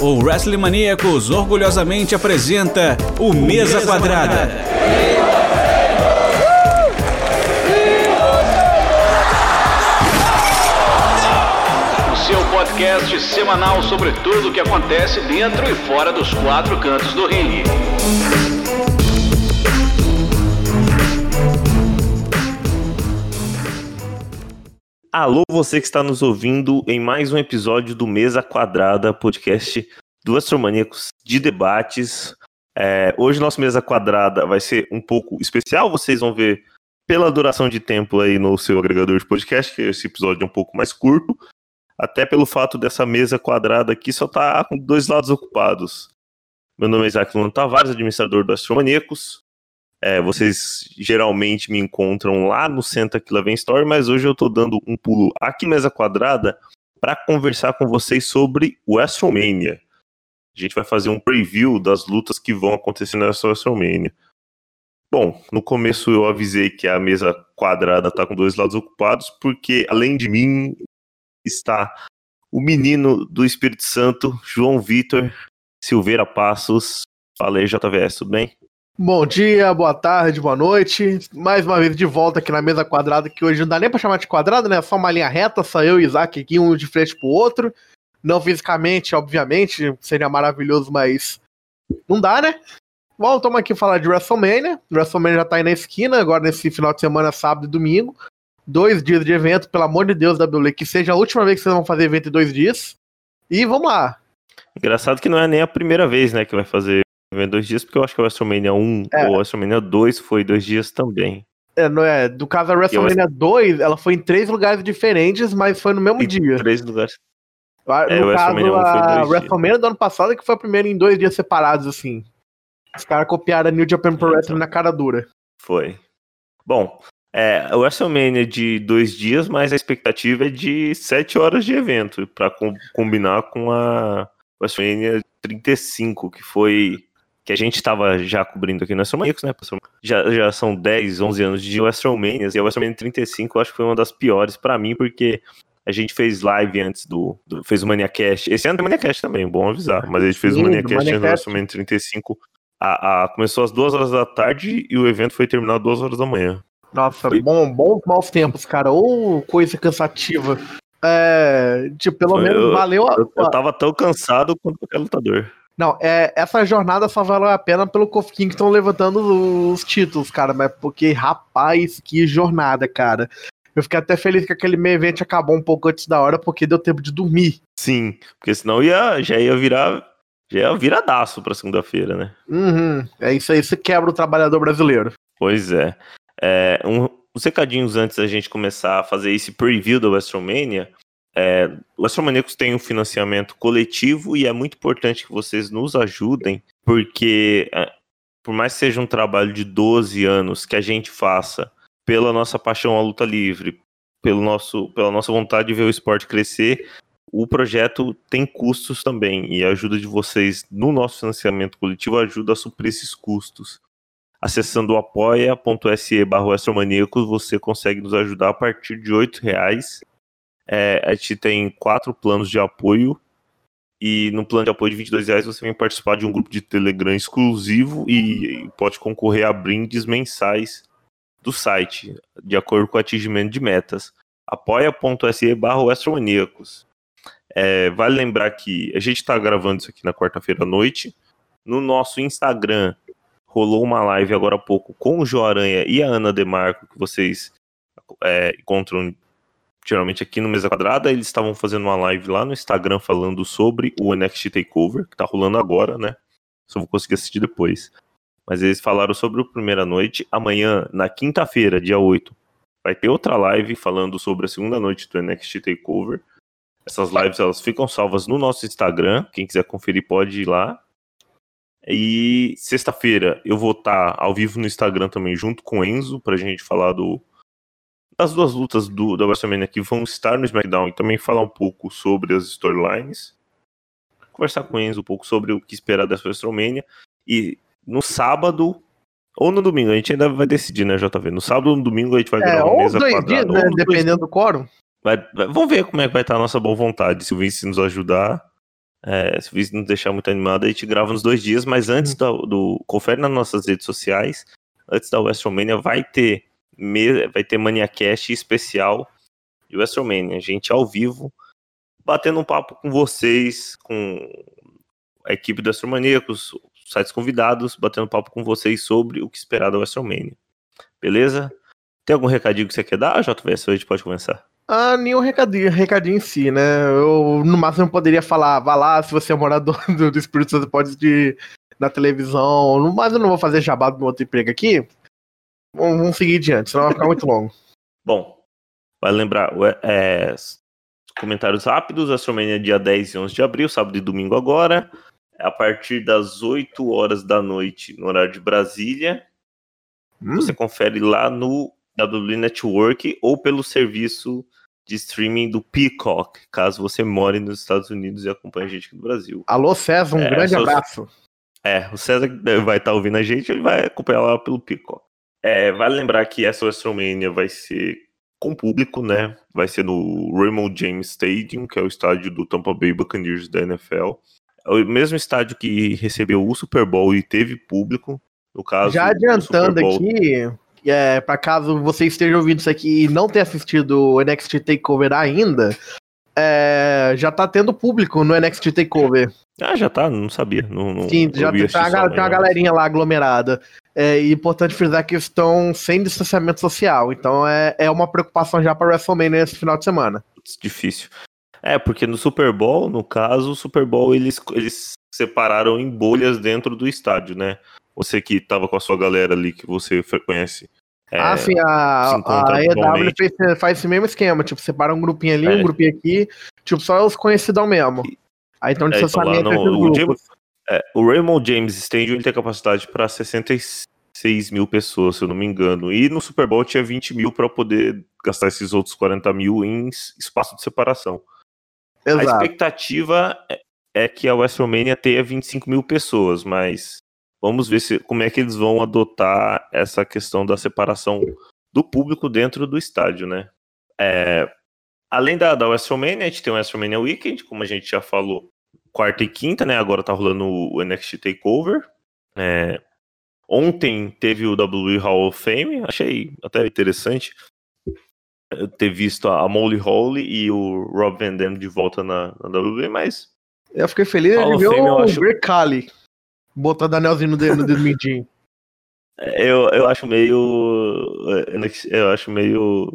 o Wrestling Maníacos orgulhosamente apresenta o Mesa Quadrada. O seu podcast semanal sobre tudo o que acontece dentro e fora dos quatro cantos do ringue. Alô, você que está nos ouvindo em mais um episódio do Mesa Quadrada, podcast do Astromaníacos de debates. É, hoje nosso Mesa Quadrada vai ser um pouco especial, vocês vão ver pela duração de tempo aí no seu agregador de podcast, que esse episódio é um pouco mais curto, até pelo fato dessa mesa quadrada aqui só tá com dois lados ocupados. Meu nome é Isaac Luno Tavares, administrador do Astromaníacos. É, vocês geralmente me encontram lá no Senta Que Lá Vem Story, mas hoje eu estou dando um pulo aqui mesa quadrada para conversar com vocês sobre WrestleMania. A gente vai fazer um preview das lutas que vão acontecer nessa WrestleMania. Bom, no começo eu avisei que a mesa quadrada está com dois lados ocupados, porque além de mim está o menino do Espírito Santo, João Vitor Silveira Passos. Fala aí, JVS, tudo bem? Bom dia, boa tarde, boa noite. Mais uma vez de volta aqui na mesa quadrada, que hoje não dá nem pra chamar de quadrada, né? É só uma linha reta, só eu e Isaac aqui, um de frente pro outro. Não fisicamente, obviamente, seria maravilhoso, mas não dá, né? Bom, estamos aqui falar de WrestleMania. WrestleMania já tá aí na esquina, agora nesse final de semana, sábado e domingo. Dois dias de evento, pelo amor de Deus, WWE, que seja a última vez que vocês vão fazer evento em dois dias. E vamos lá. Engraçado que não é nem a primeira vez, né, que vai fazer evento dois dias, porque eu acho que o WrestleMania 1 É. ou o WrestleMania 2 foi dois dias também. É, não é, do caso da WrestleMania 2, ela foi em três lugares diferentes, mas foi no mesmo Em dia. três lugares. É, no o caso, WrestleMania 1 foi a dois dias. WrestleMania do ano passado, que foi a primeira em dois dias separados, assim. Os caras copiaram a New Japan Pro Então. Wrestling na cara dura. Foi. Bom, é, o WrestleMania de dois dias, mas a expectativa é de sete horas de evento, para combinar com a WrestleMania 35, que foi. Que a gente estava já cobrindo aqui no WrestleManiacos, né? Já, já são 10, 11 anos de WrestleMania, e a WrestleMania 35 eu acho que foi uma das piores para mim, porque a gente fez live antes do. do- fez o Maniacast. Esse ano tem Maniacast também, bom avisar. Mas a gente fez Sim, o Maniacast antes do. WrestleMania 35. A, a- começou às duas horas da tarde e o evento foi terminar às duas horas da manhã. Nossa, Foi. bom, bons maus tempos, cara. Ou coisa cansativa. É, tipo, pelo Foi, menos eu- valeu a, Eu, eu tava tão cansado quanto qualquer lutador. Não, é, essa jornada só valeu a pena pelo Kofi King que estão levantando os títulos, cara. Mas porque, rapaz, que jornada, cara. Eu fiquei até feliz que aquele meio evento acabou um pouco antes da hora, porque deu tempo de dormir. Sim, porque senão ia, já ia virar. Já ia viradaço pra segunda-feira, né? Uhum, é isso aí, isso quebra o trabalhador brasileiro. Pois é. é um, uns recadinhos antes da gente começar a fazer esse preview do WrestleMania. É, o WrestleManiacos tem um financiamento coletivo e é muito importante que vocês nos ajudem, porque é, por mais que seja um trabalho de 12 anos que a gente faça pela nossa paixão à luta livre, pelo nosso, pela nossa vontade de ver o esporte crescer, o projeto tem custos também e a ajuda de vocês no nosso financiamento coletivo ajuda a suprir esses custos. Acessando apoia.se barra você consegue nos ajudar a partir de R$ reais. É, a gente tem quatro planos de apoio e no plano de apoio de 22 reais você vem participar de um grupo de Telegram exclusivo e, pode concorrer a brindes mensais do site, de acordo com o atingimento de metas. apoia.se barra. É, vale lembrar que a gente está gravando isso aqui na quarta-feira à noite. No nosso Instagram rolou uma live agora há pouco com o João Aranha e a Ana Demarco, que vocês é, encontram geralmente aqui no Mesa Quadrada. Eles estavam fazendo uma live lá no Instagram falando sobre o NXT Takeover, que tá rolando agora, né? Só vou conseguir assistir depois. Mas eles falaram sobre o Primeira Noite. Amanhã, na quinta-feira, dia 8, vai ter outra live falando sobre a segunda noite do NXT Takeover. Essas lives elas ficam salvas no nosso Instagram. Quem quiser conferir pode ir lá. E sexta-feira eu vou estar ao vivo no Instagram também, junto com o Enzo, pra gente falar do, das duas lutas do, da WrestleMania que vão estar no SmackDown e também falar um pouco sobre as storylines. Conversar com o Enzo um pouco sobre o que esperar dessa WrestleMania. E no sábado ou no domingo, a gente ainda vai decidir, né, JV? No sábado ou no domingo a gente vai É, gravar uma mesa dois quadrada. dias, né? ou nos dois Dependendo do quórum. Vai- vai- vamos ver como é que vai estar a nossa boa vontade. Se o Vince nos ajudar, É, se o vídeo não deixar muito animado, a gente grava nos dois dias, mas antes do, do. Confere nas nossas redes sociais. Antes da WrestleMania vai ter vai ter Maniacast especial de WrestleMania. A gente ao vivo, batendo um papo com vocês, com a equipe do WrestleMania, com os sites convidados, batendo papo com vocês sobre o que esperar da WrestleMania. Beleza? Tem algum recadinho que você quer dar, JVS? A gente pode começar. Ah, nenhum recadinho, recadinho em si, né? Eu, no máximo, poderia falar, vá lá, se você é morador do, do Espírito Santo, pode ir na televisão. Mas eu não vou fazer jabá do meu outro emprego aqui. Vamos, vamos seguir adiante, senão vai ficar muito longo. Bom, vai lembrar, é, comentários rápidos, Astromania dia 10 e 11 de abril, sábado e domingo agora, a partir das 8 horas da noite, no horário de Brasília. Hum. Você confere lá no WWE Network ou pelo serviço de streaming do Peacock, caso você more nos Estados Unidos e acompanhe a gente aqui no Brasil. Alô, César, um é, grande abraço. É, o César vai estar tá ouvindo a gente, ele vai acompanhar lá pelo Peacock. É, vale lembrar que essa WrestleMania vai ser com público, né? Vai ser no Raymond James Stadium, que é o estádio do Tampa Bay Buccaneers da NFL. É o mesmo estádio que recebeu o Super Bowl e teve público. No caso, já adiantando aqui, é, para caso você esteja ouvindo isso aqui e não tenha assistido o NXT Takeover ainda, é, já tá tendo público no NXT Takeover. Ah, já tá? Não sabia. Não, não Sim, já tem, tá, tem uma galerinha lá aglomerada. É importante frisar que estão sem distanciamento social. Então é, é uma preocupação já para WrestleMania nesse final de semana. Difícil. É, porque no Super Bowl, no caso, o Super Bowl eles, eles separaram em bolhas dentro do estádio, né? Você que tava com a sua galera ali que você conhece. É, ah, sim, a, a EW fez, faz esse mesmo esquema, tipo, separa um grupinho ali, é. um grupinho aqui, tipo, só os conhecidão mesmo. Aí então, é, então não, o, James, é, o Raymond James Stadium ele tem capacidade para 66 mil pessoas, se eu não me engano. E no Super Bowl tinha 20 mil para poder gastar esses outros 40 mil em espaço de separação. Exato. A expectativa é, é que a WrestleMania tenha 25 mil pessoas, mas vamos ver se, como é que eles vão adotar essa questão da separação do público dentro do estádio, né? É, além da, da WrestleMania, a gente tem o WrestleMania Weekend, como a gente já falou, quarta e quinta, né? Agora tá rolando o NXT Takeover. É, ontem teve o WWE Hall of Fame, achei até interessante ter visto a Molly Holly e o Rob Van Dam de volta na, na WWE, mas. Eu fiquei feliz de ver o acho... Greg Khali botando anelzinho no dedo, no dedo mindinho. Eu, eu acho meio. Eu acho meio.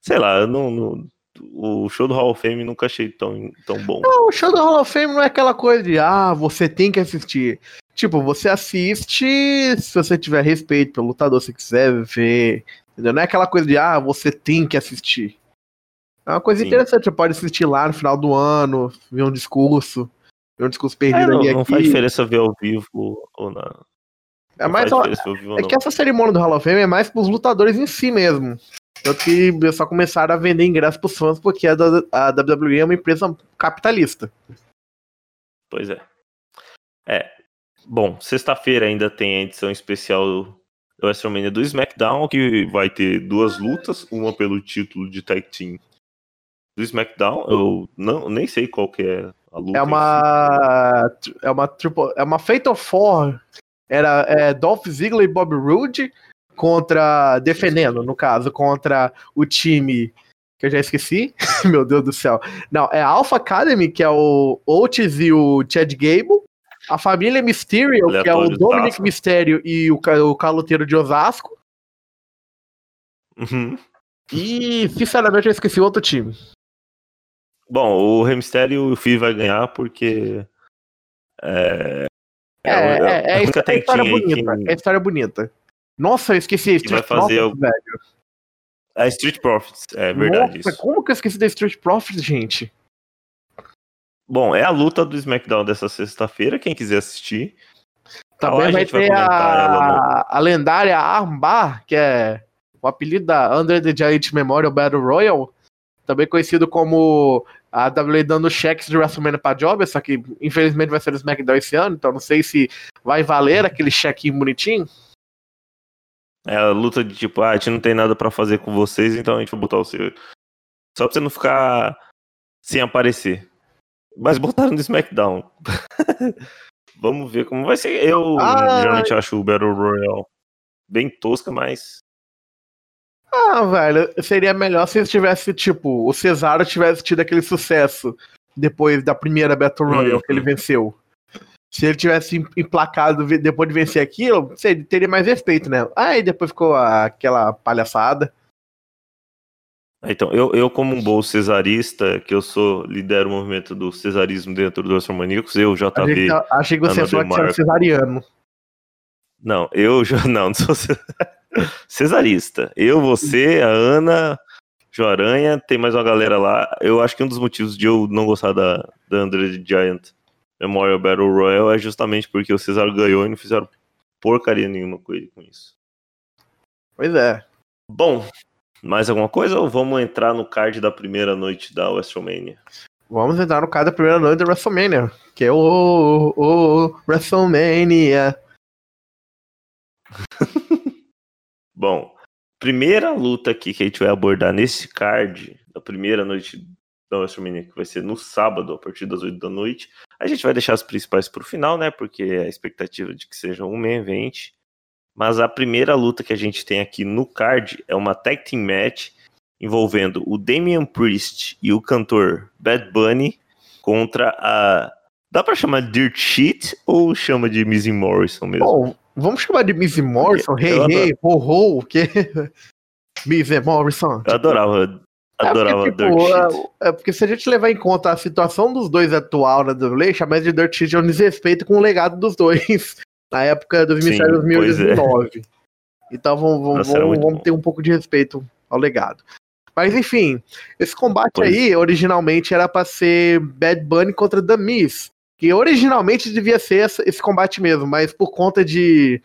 Sei lá, eu não, não, o show do Hall of Fame nunca achei tão, tão bom. Não, o show do Hall of Fame não é aquela coisa de, ah, você tem que assistir. Tipo, você assiste se você tiver respeito pelo lutador, se quiser ver. Entendeu? Não é aquela coisa de, ah, você tem que assistir. É uma coisa Sim. interessante, você pode assistir lá no final do ano, ver um discurso, ver um discurso perdido é, não, ali não aqui. faz diferença ver ao vivo ou não. É, mais, ó, é que essa cerimônia do Hall of Fame é mais pros lutadores em si mesmo. Tanto que só começaram a vender ingressos pros fãs porque a, a WWE é uma empresa capitalista. Pois é. É. Bom, sexta-feira ainda tem a edição especial do WrestleMania do SmackDown, que vai ter duas lutas, uma pelo título de Tag Team do SmackDown. Eu não, nem sei qual que é. É uma. É uma triple. É uma Fatal Four. Era é, Dolph Ziggler e Bob Roode contra. Defendendo, no caso, contra o time. Que eu já esqueci. Meu Deus do céu. Não, é a Alpha Academy, que é o Otis e o Chad Gable. A família Mysterio, que é o Dominic Mysterio e o, o caloteiro de Osasco. Uhum. E, sinceramente, eu esqueci outro time. Bom, o Rey Mysterio o Fih vai ganhar porque. É, é, é, é, é, a história bonita. Que... É a história bonita. Nossa, eu esqueci. Que vai fazer Profits, o... velho. A Street Profits, é verdade. Nossa, isso. como que eu esqueci da Street Profits, gente? Bom, é a luta do SmackDown dessa sexta-feira, quem quiser assistir. Também vai ter vai a... a lendária Armbar, que é o apelido da Under the Giant Memorial Battle Royal, também conhecido como a WWE dando cheques de WrestleMania pra Job, só que infelizmente vai ser o SmackDown esse ano, então não sei se vai valer aquele chequinho bonitinho. É a luta de tipo, ah, a gente não tem nada para fazer com vocês, então a gente vai botar o seu. Só pra você não ficar sem aparecer. Mas botaram no SmackDown. Vamos ver como vai ser. Eu Ah. geralmente acho o Battle Royale bem tosca, mas. Ah, velho, seria melhor se tivesse, tipo, o Cesaro tivesse tido aquele sucesso depois da primeira Battle Royale Uhum. que ele venceu. Se ele tivesse em- emplacado depois de vencer aquilo, seria- teria mais respeito, né? Aí depois ficou aquela palhaçada. Então, eu, eu como um bom cesarista, que eu sou, lidero o movimento do cesarismo dentro do Astromaníacos, eu, Achei JV. que, achei que você falou que você era cesariano. Não, eu já não, não sou ce- cesarista. Eu, você, a Ana, Joaranha, tem mais uma galera lá. Eu acho que um dos motivos de eu não gostar da, da Android Giant Memorial Battle Royale é justamente porque o Cesaro ganhou e não fizeram porcaria nenhuma com ele com isso. Pois é. Bom, mais alguma coisa ou vamos entrar no card da primeira noite da WrestleMania? Vamos entrar no caso da primeira noite da WrestleMania, que é o, o, o WrestleMania. Bom, primeira luta aqui que a gente vai abordar nesse card, da primeira noite da WrestleMania, que vai ser no sábado, a partir das 8 da noite. A gente vai deixar as principais pro final, né? Porque é a expectativa de que seja um main event. Mas a primeira luta que a gente tem aqui no card é uma tag team match envolvendo o Damian Priest e o cantor Bad Bunny contra a. Dá pra chamar de Dirt Sheet ou chama de Missy Morrison mesmo? Bom, vamos chamar de Missy Morrison, Eu Hey, Ho Ho, o quê? Missy Morrison. Eu adorava, adorava é porque, tipo, Dirt Sheet. é, é porque se a gente levar em conta a situação dos dois atual na WWE, chamar de Dirt Sheet é um desrespeito com o legado dos dois na época 2007 Sim, 2008 pois é. 2009. Então vamos, vamos, Nossa, vamos, vamos ter um pouco de respeito ao legado. Mas enfim, esse combate Pois. aí originalmente era pra ser Bad Bunny contra The Miz. Que originalmente devia ser esse combate mesmo, mas por conta de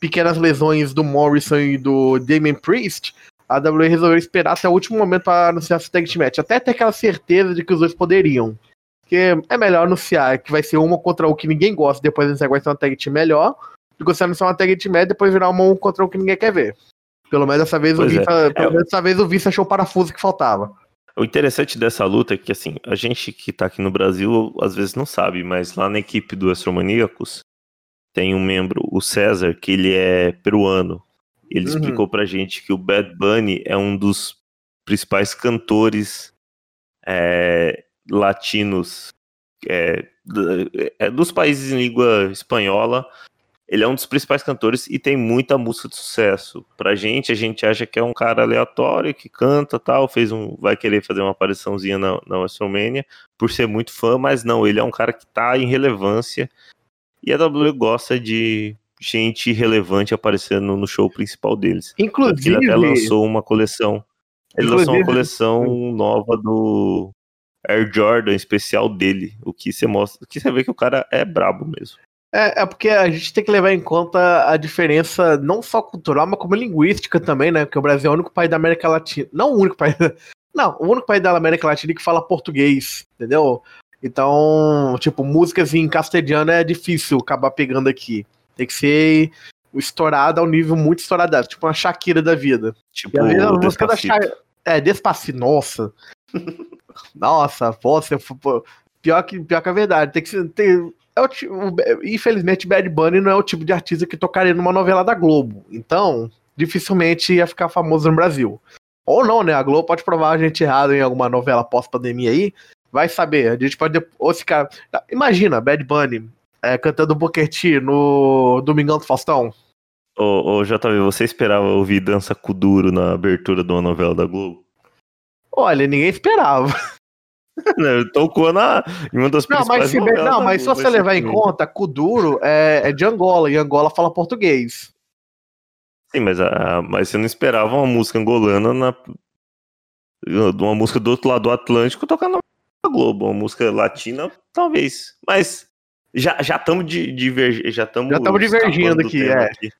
pequenas lesões do Morrison e do Damien Priest, a WWE resolveu esperar até o último momento para anunciar esse tag team match, até ter aquela certeza de que os dois poderiam. Porque é melhor anunciar que vai ser uma contra o que ninguém gosta, depois anunciar que vai ser uma tag team melhor, do que você anunciar uma tag team match e depois virar uma um contra o que ninguém quer ver. Pelo menos dessa vez, o Pois é. Vince, pelo É. menos dessa vez o Vince achou o parafuso que faltava. O interessante dessa luta é que, assim, a gente que tá aqui no Brasil às vezes não sabe, mas lá na equipe do Astromaníacos tem um membro, o César, que ele é peruano. Ele Uhum. explicou pra gente que o Bad Bunny é um dos principais cantores é, latinos é, é, dos países em língua espanhola. Ele é um dos principais cantores e tem muita música de sucesso. Pra gente, a gente acha que é um cara aleatório que canta tal, fez um, vai querer fazer uma apariçãozinha na, na WrestleMania por ser muito fã, mas não, ele é um cara que tá em relevância e a WWE gosta de gente relevante aparecendo no show principal deles. Inclusive, ele até lançou uma coleção. Ele lançou uma coleção nova do Air Jordan especial dele, o que você mostra, o que você vê que o cara é brabo mesmo. É, é porque a gente tem que levar em conta a diferença não só cultural, mas como linguística também, né? Porque o Brasil é o único país da América Latina. Não o único país. Não, o único país da América Latina que fala português, entendeu? Então, tipo, músicas em castelhano é difícil acabar pegando aqui. Tem que ser estourada ao nível muito estourado, tipo uma Shakira da vida. Tipo, E a música da. Shakira. É, Despacito, nossa. nossa, você, pior, que, pior que a verdade. Tem que ser. É o, o- infelizmente, Bad Bunny não é o tipo de artista que tocaria numa novela da Globo. Então, dificilmente ia ficar famoso no Brasil. Ou não, né? A Globo pode provar a gente errado em alguma novela pós-pandemia aí. Vai saber. A gente pode. Ou esse cara. Imagina, Bad Bunny é, cantando Booker T no Domingão do Faustão. Ô, ô, JV, você esperava ouvir dança Kuduro na abertura de uma novela da Globo? Olha, ninguém esperava. Tocou na, em uma das Não, mas se, novelas não, mas se Globo, você levar em conta, Kuduro é, é de Angola, e Angola fala português. Sim, mas, a, mas você não esperava uma música angolana na. Uma música do outro lado do Atlântico tocar na Globo. Uma música latina, talvez. Mas já estamos de, diverg... já estamos Já tamo divergindo aqui, é. Aqui.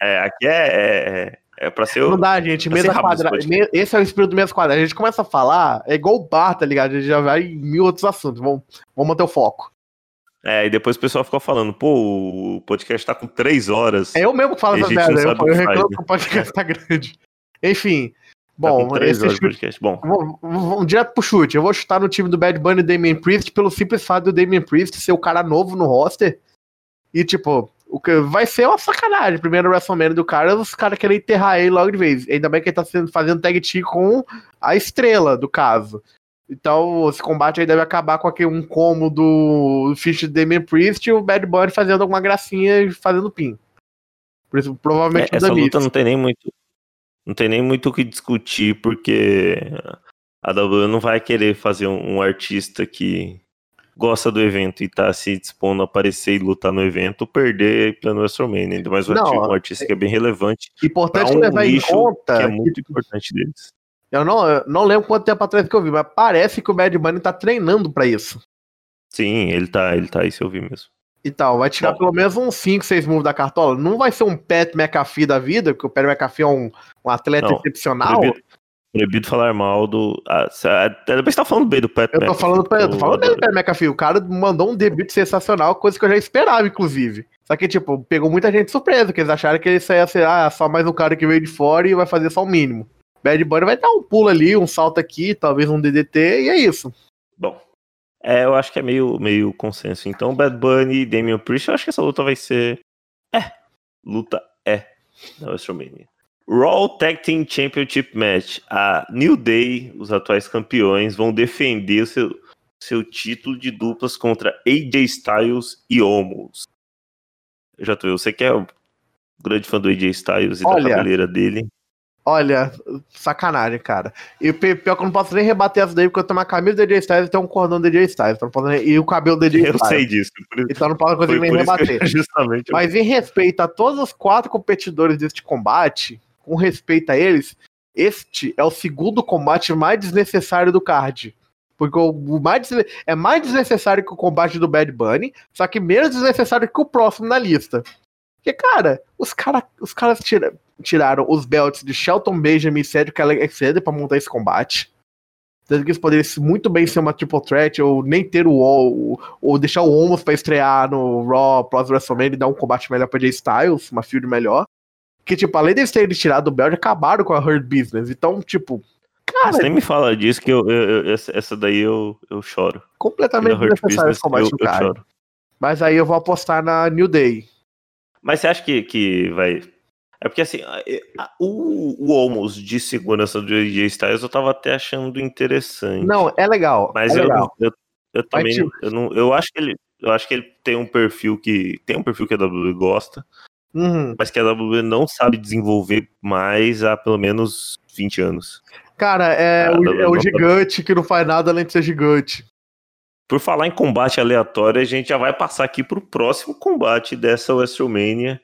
É, aqui é, é, é pra ser. Não dá, gente, mesa quadrada. Esse é o espírito do mesa quadrada. A gente começa a falar, é igual o bar, tá ligado? A gente já vai em mil outros assuntos. Vamos, vamos manter o foco. É, e depois o pessoal fica falando, pô, o podcast tá com três horas. É eu mesmo que falo essa merda. Eu, eu reclamo que o podcast tá grande. Enfim, Bom, com três esse horas chute. Bom, vamos, vamos direto pro chute. Eu vou chutar no time do Bad Bunny e Damian Priest pelo simples fato do Damian Priest ser o cara novo no roster. E, tipo, o que vai ser uma sacanagem. Primeiro WrestleMania do cara, os caras querem enterrar ele logo de vez. Ainda bem que ele tá sendo, fazendo tag team com a estrela do caso. Então, esse combate aí deve acabar com aquele, um como do Fish de Damian Priest e o Bad Bunny fazendo alguma gracinha e fazendo pin. Por isso, provavelmente é, essa luta não tem nem muito. Não tem nem muito o que discutir, porque a WWE não vai querer fazer um, um artista que gosta do evento e tá se dispondo a aparecer e lutar no evento, perder plano WrestleMania. Ainda mais um, Não, um artista que é bem relevante. Importante pra um levar em conta que é que muito importante deles. Eu não, eu não lembro quanto tempo atrás que eu vi, mas parece que o Bad Bunny tá treinando pra isso. Sim, ele tá, ele tá, isso eu vi mesmo. Então, vai tirar Bom. pelo menos uns 5, 6 moves da cartola. Não vai ser um Pat McAfee da vida, porque o Pat McAfee é um, um atleta Não, excepcional. Proibido, proibido falar mal do. Ah, até depois você tá falando bem do Pat Eu tô McAfee, falando, eu tô falando bem do. Pat McAfee. O cara mandou um debut sensacional, coisa que eu já esperava, inclusive. Só que, tipo, pegou muita gente surpresa, que eles acharam que isso ia ser ah, só mais um cara que veio de fora e vai fazer só o mínimo. Bad Bunny vai dar um pulo ali, um salto aqui, talvez um DDT, e é isso. Bom, é, eu acho que é meio, meio consenso. Então, Bad Bunny e Damian Priest, eu acho que essa luta vai ser. É. Luta é da WrestleMania. Raw Tag Team Championship Match. A New Day, os atuais campeões, vão defender o seu, seu título de duplas contra AJ Styles e Omos. Já tô, eu sei que é um grande fã do AJ Styles e Olha. da cabeleira dele. Olha, sacanagem, cara. E pi- pior que eu não posso nem rebater essa daí, porque eu tenho uma camisa do DJ Styles e tenho um cordão do DJ Styles. Então posso nem- E o cabelo do Eu Styles. sei disso. Por Então não posso conseguir nem rebater. eu- justamente. eu- Mas em respeito a todos os quatro competidores deste combate, com respeito a eles, este é o segundo combate mais desnecessário do card. Porque o mais é mais desnecessário que o combate do Bad Bunny, só que menos desnecessário que o próximo na lista. Porque, cara, os, cara, os caras tira- tiraram os belts de Shelton Benjamin e Cedric Alexander pra montar esse combate. Sendo que eles poderiam muito bem ser uma triple threat, ou nem ter o Wall, ou deixar o Omos pra estrear no Raw Plus WrestleMania e dar um combate melhor pra Jay Styles, uma field melhor. Que, tipo, além deles terem tirado o belt, acabaram com a Hurt Business. Então, tipo, cara, Você nem me fala disso que eu, eu- eu- essa, daí eu, eu choro. completamente desnecessário esse combate eu, do cara. choro. Mas aí eu vou apostar na New Day. Mas você acha que, que vai. É porque assim, o, o Omos de segurança do AJ Styles eu tava até achando interessante. Não, é legal. mas é eu, legal. eu, eu também tipo- não, eu não. Eu acho que ele. Eu acho que ele tem um perfil que. Tem um perfil que a WWE gosta, Uhum. mas que a WWE não sabe desenvolver mais há pelo menos 20 anos. Cara, é, o, é o gigante que não faz nada além de ser gigante. Por falar em combate aleatório, a gente já vai passar aqui pro próximo combate dessa WrestleMania.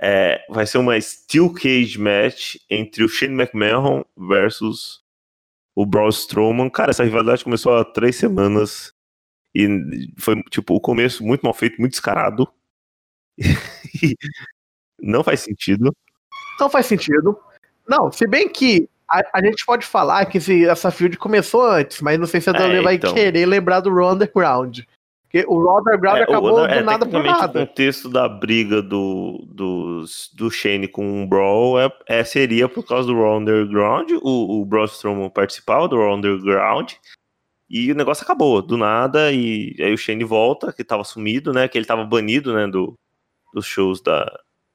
É, vai ser uma Steel Cage Match entre o Shane McMahon versus o Braun Strowman. Cara, essa rivalidade começou há três semanas e foi, tipo, o começo muito mal feito, muito descarado. Não faz sentido. Não faz sentido. Não, se bem que a, a gente pode falar que se essa field começou antes, mas não sei se a É, WWE vai então. querer lembrar do Raw Underground. Porque o Raw Underground É, o- acabou é, do nada por nada. O contexto da briga do, dos- do Shane com o Brawl é, é- seria por causa do Raw Underground. O, o Braun Strowman participava do Raw Underground. E o negócio acabou, do nada. E aí o Shane volta, que tava sumido, né? Que ele tava banido, né? Do, dos shows da.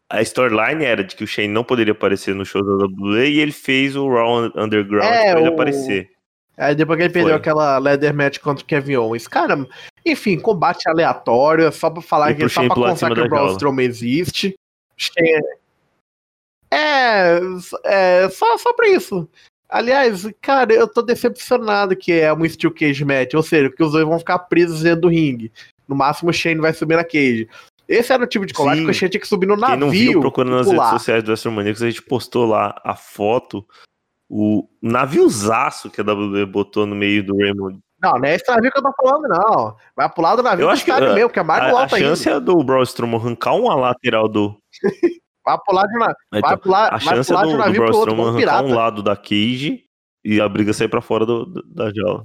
A storyline era de que o Shane não poderia aparecer no show da WWE e ele fez o Raw Underground É, pra ele o- aparecer. Aí depois que ele perdeu Foi. aquela leather match contra o Kevin Owens. Cara, enfim, combate aleatório, é só pra falar E que pro só Shane pra cima que o Braun. Strowman existe. É, é, é só, só pra isso. Aliás, cara, eu tô decepcionado que é uma Steel Cage match, ou seja, que os dois vão ficar presos dentro do ringue. No máximo o Shane vai subir na cage. Esse era o tipo de combate Sim. que o Shane tinha que subir no Quem navio. não viu, procurando nas redes sociais do WrestleManiacos, a gente postou lá a foto, o naviozaço que a WWE botou no meio do Raymond. Não, não é esse navio que eu tô falando, não. Vai pular do navio Eu acho que, estádio uh, mesmo, que é mais A, a alto ainda. chance é do Braun Strowman arrancar uma lateral do... Vai pular de, na... vai Então, pular, a vai chance é do, de um do Braun pro Strowman arrancar pirata. um lado da cage e a briga sair pra fora do, do- da jaula.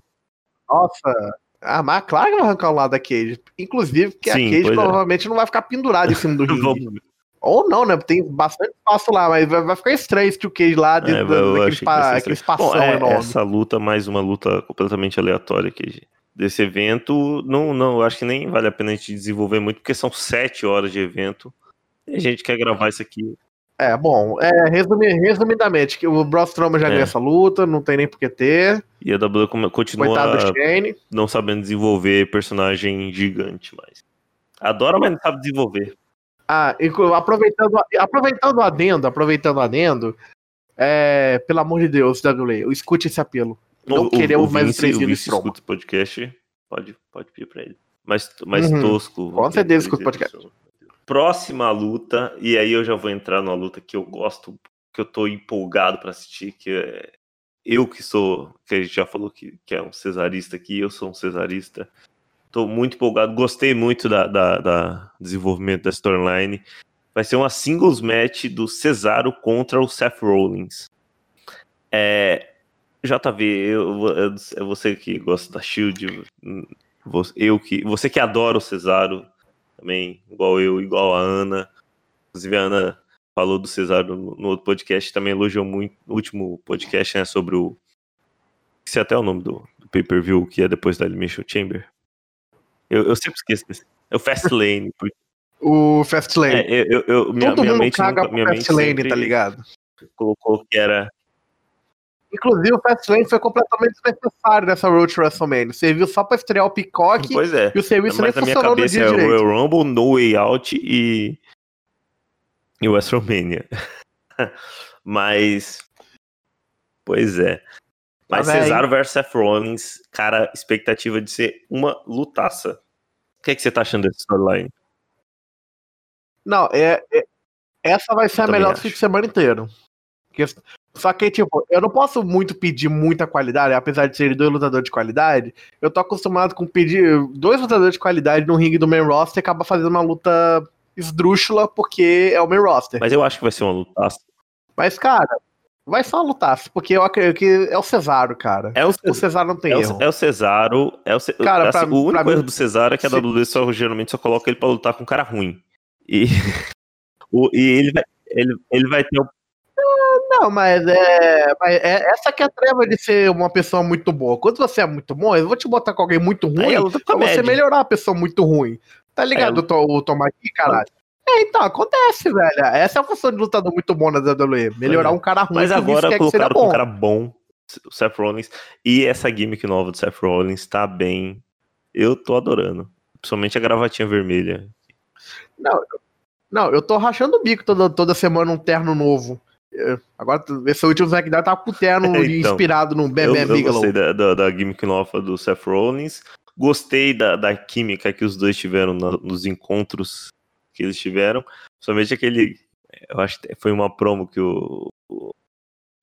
Nossa. Ah, mas claro que vai arrancar um lado da Cage. Inclusive, porque Sim, a Cage é. provavelmente não vai ficar pendurada em cima do ringue. Ou não, né? Tem bastante espaço lá, mas vai, ficar estranho esse 2K lá dentro É, da- eu daquele, aquele espação Bom, é, enorme. essa luta, mais uma luta completamente aleatória aqui desse evento, não, não, eu acho que nem vale a pena a gente desenvolver muito, porque são sete horas de evento. E a gente quer gravar isso aqui. É, bom, é, resumi- resumidamente, que o Braun Strowman já É. ganhou essa luta, não tem nem por que ter. E a WWE continua não sabendo desenvolver personagem gigante mais. Adora, mas não sabe desenvolver. Ah, inclu- aproveitando, aproveitando o adendo, aproveitando o adendo, é, pelo amor de Deus, WWE, escute esse apelo. Não O- queremos o mais Vince, três o Vince Strowman. escuta o podcast, pode, pode pedir pra ele. Mais, mais Uhum. tosco. Com certeza escuta o podcast. Próxima luta, e aí eu já vou entrar numa luta que eu gosto, que eu tô empolgado pra assistir, que é eu que sou, que a gente já falou que, que é um cesarista aqui, eu sou um cesarista. Tô muito empolgado, gostei muito da, da, da desenvolvimento da storyline. Vai ser uma singles match do Cesaro contra o Seth Rollins. É, JV, eu, você que gosta da Shield, eu que, você que adora o Cesaro também, igual eu, igual a Ana. Inclusive a Ana falou do Cesaro no, outro podcast, também elogiou muito no último podcast, né, sobre o esse é até o nome do, do pay-per-view que é depois da Elimination Chamber. Eu, eu sempre esqueço desse. É o Fastlane. porque- O Fastlane. É, eu, eu, eu- minha, Todo minha mundo mente caga nunca, minha Fastlane, sempre tá ligado? colocou que era Inclusive, o Fastlane foi completamente desnecessário nessa Road to WrestleMania. Serviu só pra estrear o Peacock Pois é. e o serviço nem Mas na minha cabeça é o. Royal Rumble, No Way Out e. E o WrestleMania. Mas. Pois é. Mas Tá bem. Cesaro versus Seth Rollins, cara, expectativa de ser uma lutaça. O que, é que você tá achando dessa storyline? Não, é, é- essa vai ser a Também melhor do fim de semana inteiro. Só que, tipo, eu não posso muito pedir muita qualidade, apesar de serem dois lutadores de qualidade. Eu tô acostumado com pedir dois lutadores de qualidade no ringue do main roster e acaba fazendo uma luta esdrúxula porque é o main roster. Mas eu acho que vai ser uma lutaça. Mas, cara, vai só lutar, porque eu acredito que é o Cesaro, cara. É o, O Cesaro não tem é erro. o, é o Cesaro. É o, Ce- Cara, assim, pra- o único pra mim- erro do Cesaro é que a WWE só, geralmente só coloca ele pra lutar com um cara ruim. E, o, e ele, vai, ele, ele vai ter o Não, mas é, mas é- Essa que é a treva de ser uma pessoa muito boa. Quando você é muito bom, eu vou te botar com alguém muito ruim é pra você comédia. melhorar a pessoa muito ruim. Tá ligado, É, o, o Tomaki, caralho? É, então, acontece, velho. Essa é a função de lutador muito bom na WWE. Melhorar é. um cara ruim Mas agora seja colocaram com um cara bom, o Seth Rollins. E essa gimmick nova do Seth Rollins tá bem. Eu tô adorando. Principalmente a gravatinha vermelha. Não, eu- não, eu tô rachando o bico toda, toda semana um terno novo. É, Agora, esse último SmackDown tava com o terno Então, inspirado no eu, Bam eu Bigelow. gostei da, da, da gimmick nova do Seth Rollins. Gostei da, da química que os dois tiveram na- nos encontros que eles tiveram. Somente aquele. Eu acho que foi uma promo que o.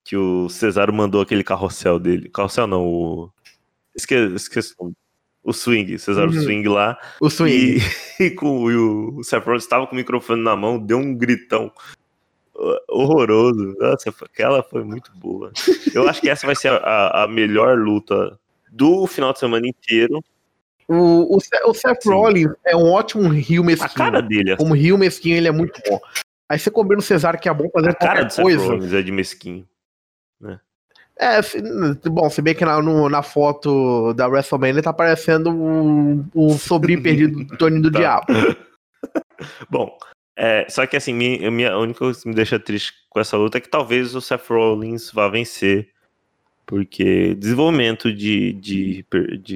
que o Cesaro mandou aquele carrossel dele. Carrossel não, o. Esque, esqueci o nome. O swing, Cesaro Uhum. Swing lá. O swing. E, e com, e o Seth Rollins estava com o microfone na mão, deu um gritão horroroso. Nossa, aquela foi muito boa. Eu acho que essa vai ser a, a melhor luta do final de semana inteiro. O, o, o Seth Sim. Rollins é um ótimo rio A mesquinho. cara dele, assim, Como rio mesquinho, ele é muito bom. Aí você combina o Cesaro, que é bom fazer a cara do qualquer Seth coisa. Rollins é de mesquinho. É, se- bom, se bem que na, no- na foto da WrestleMania tá parecendo o, o sobrinho perdido do Tony do Tá. Diabo. Bom, é, só que assim, minha, minha a única coisa que me deixa triste com essa luta é que talvez o Seth Rollins vá vencer. Porque desenvolvimento de, de, de,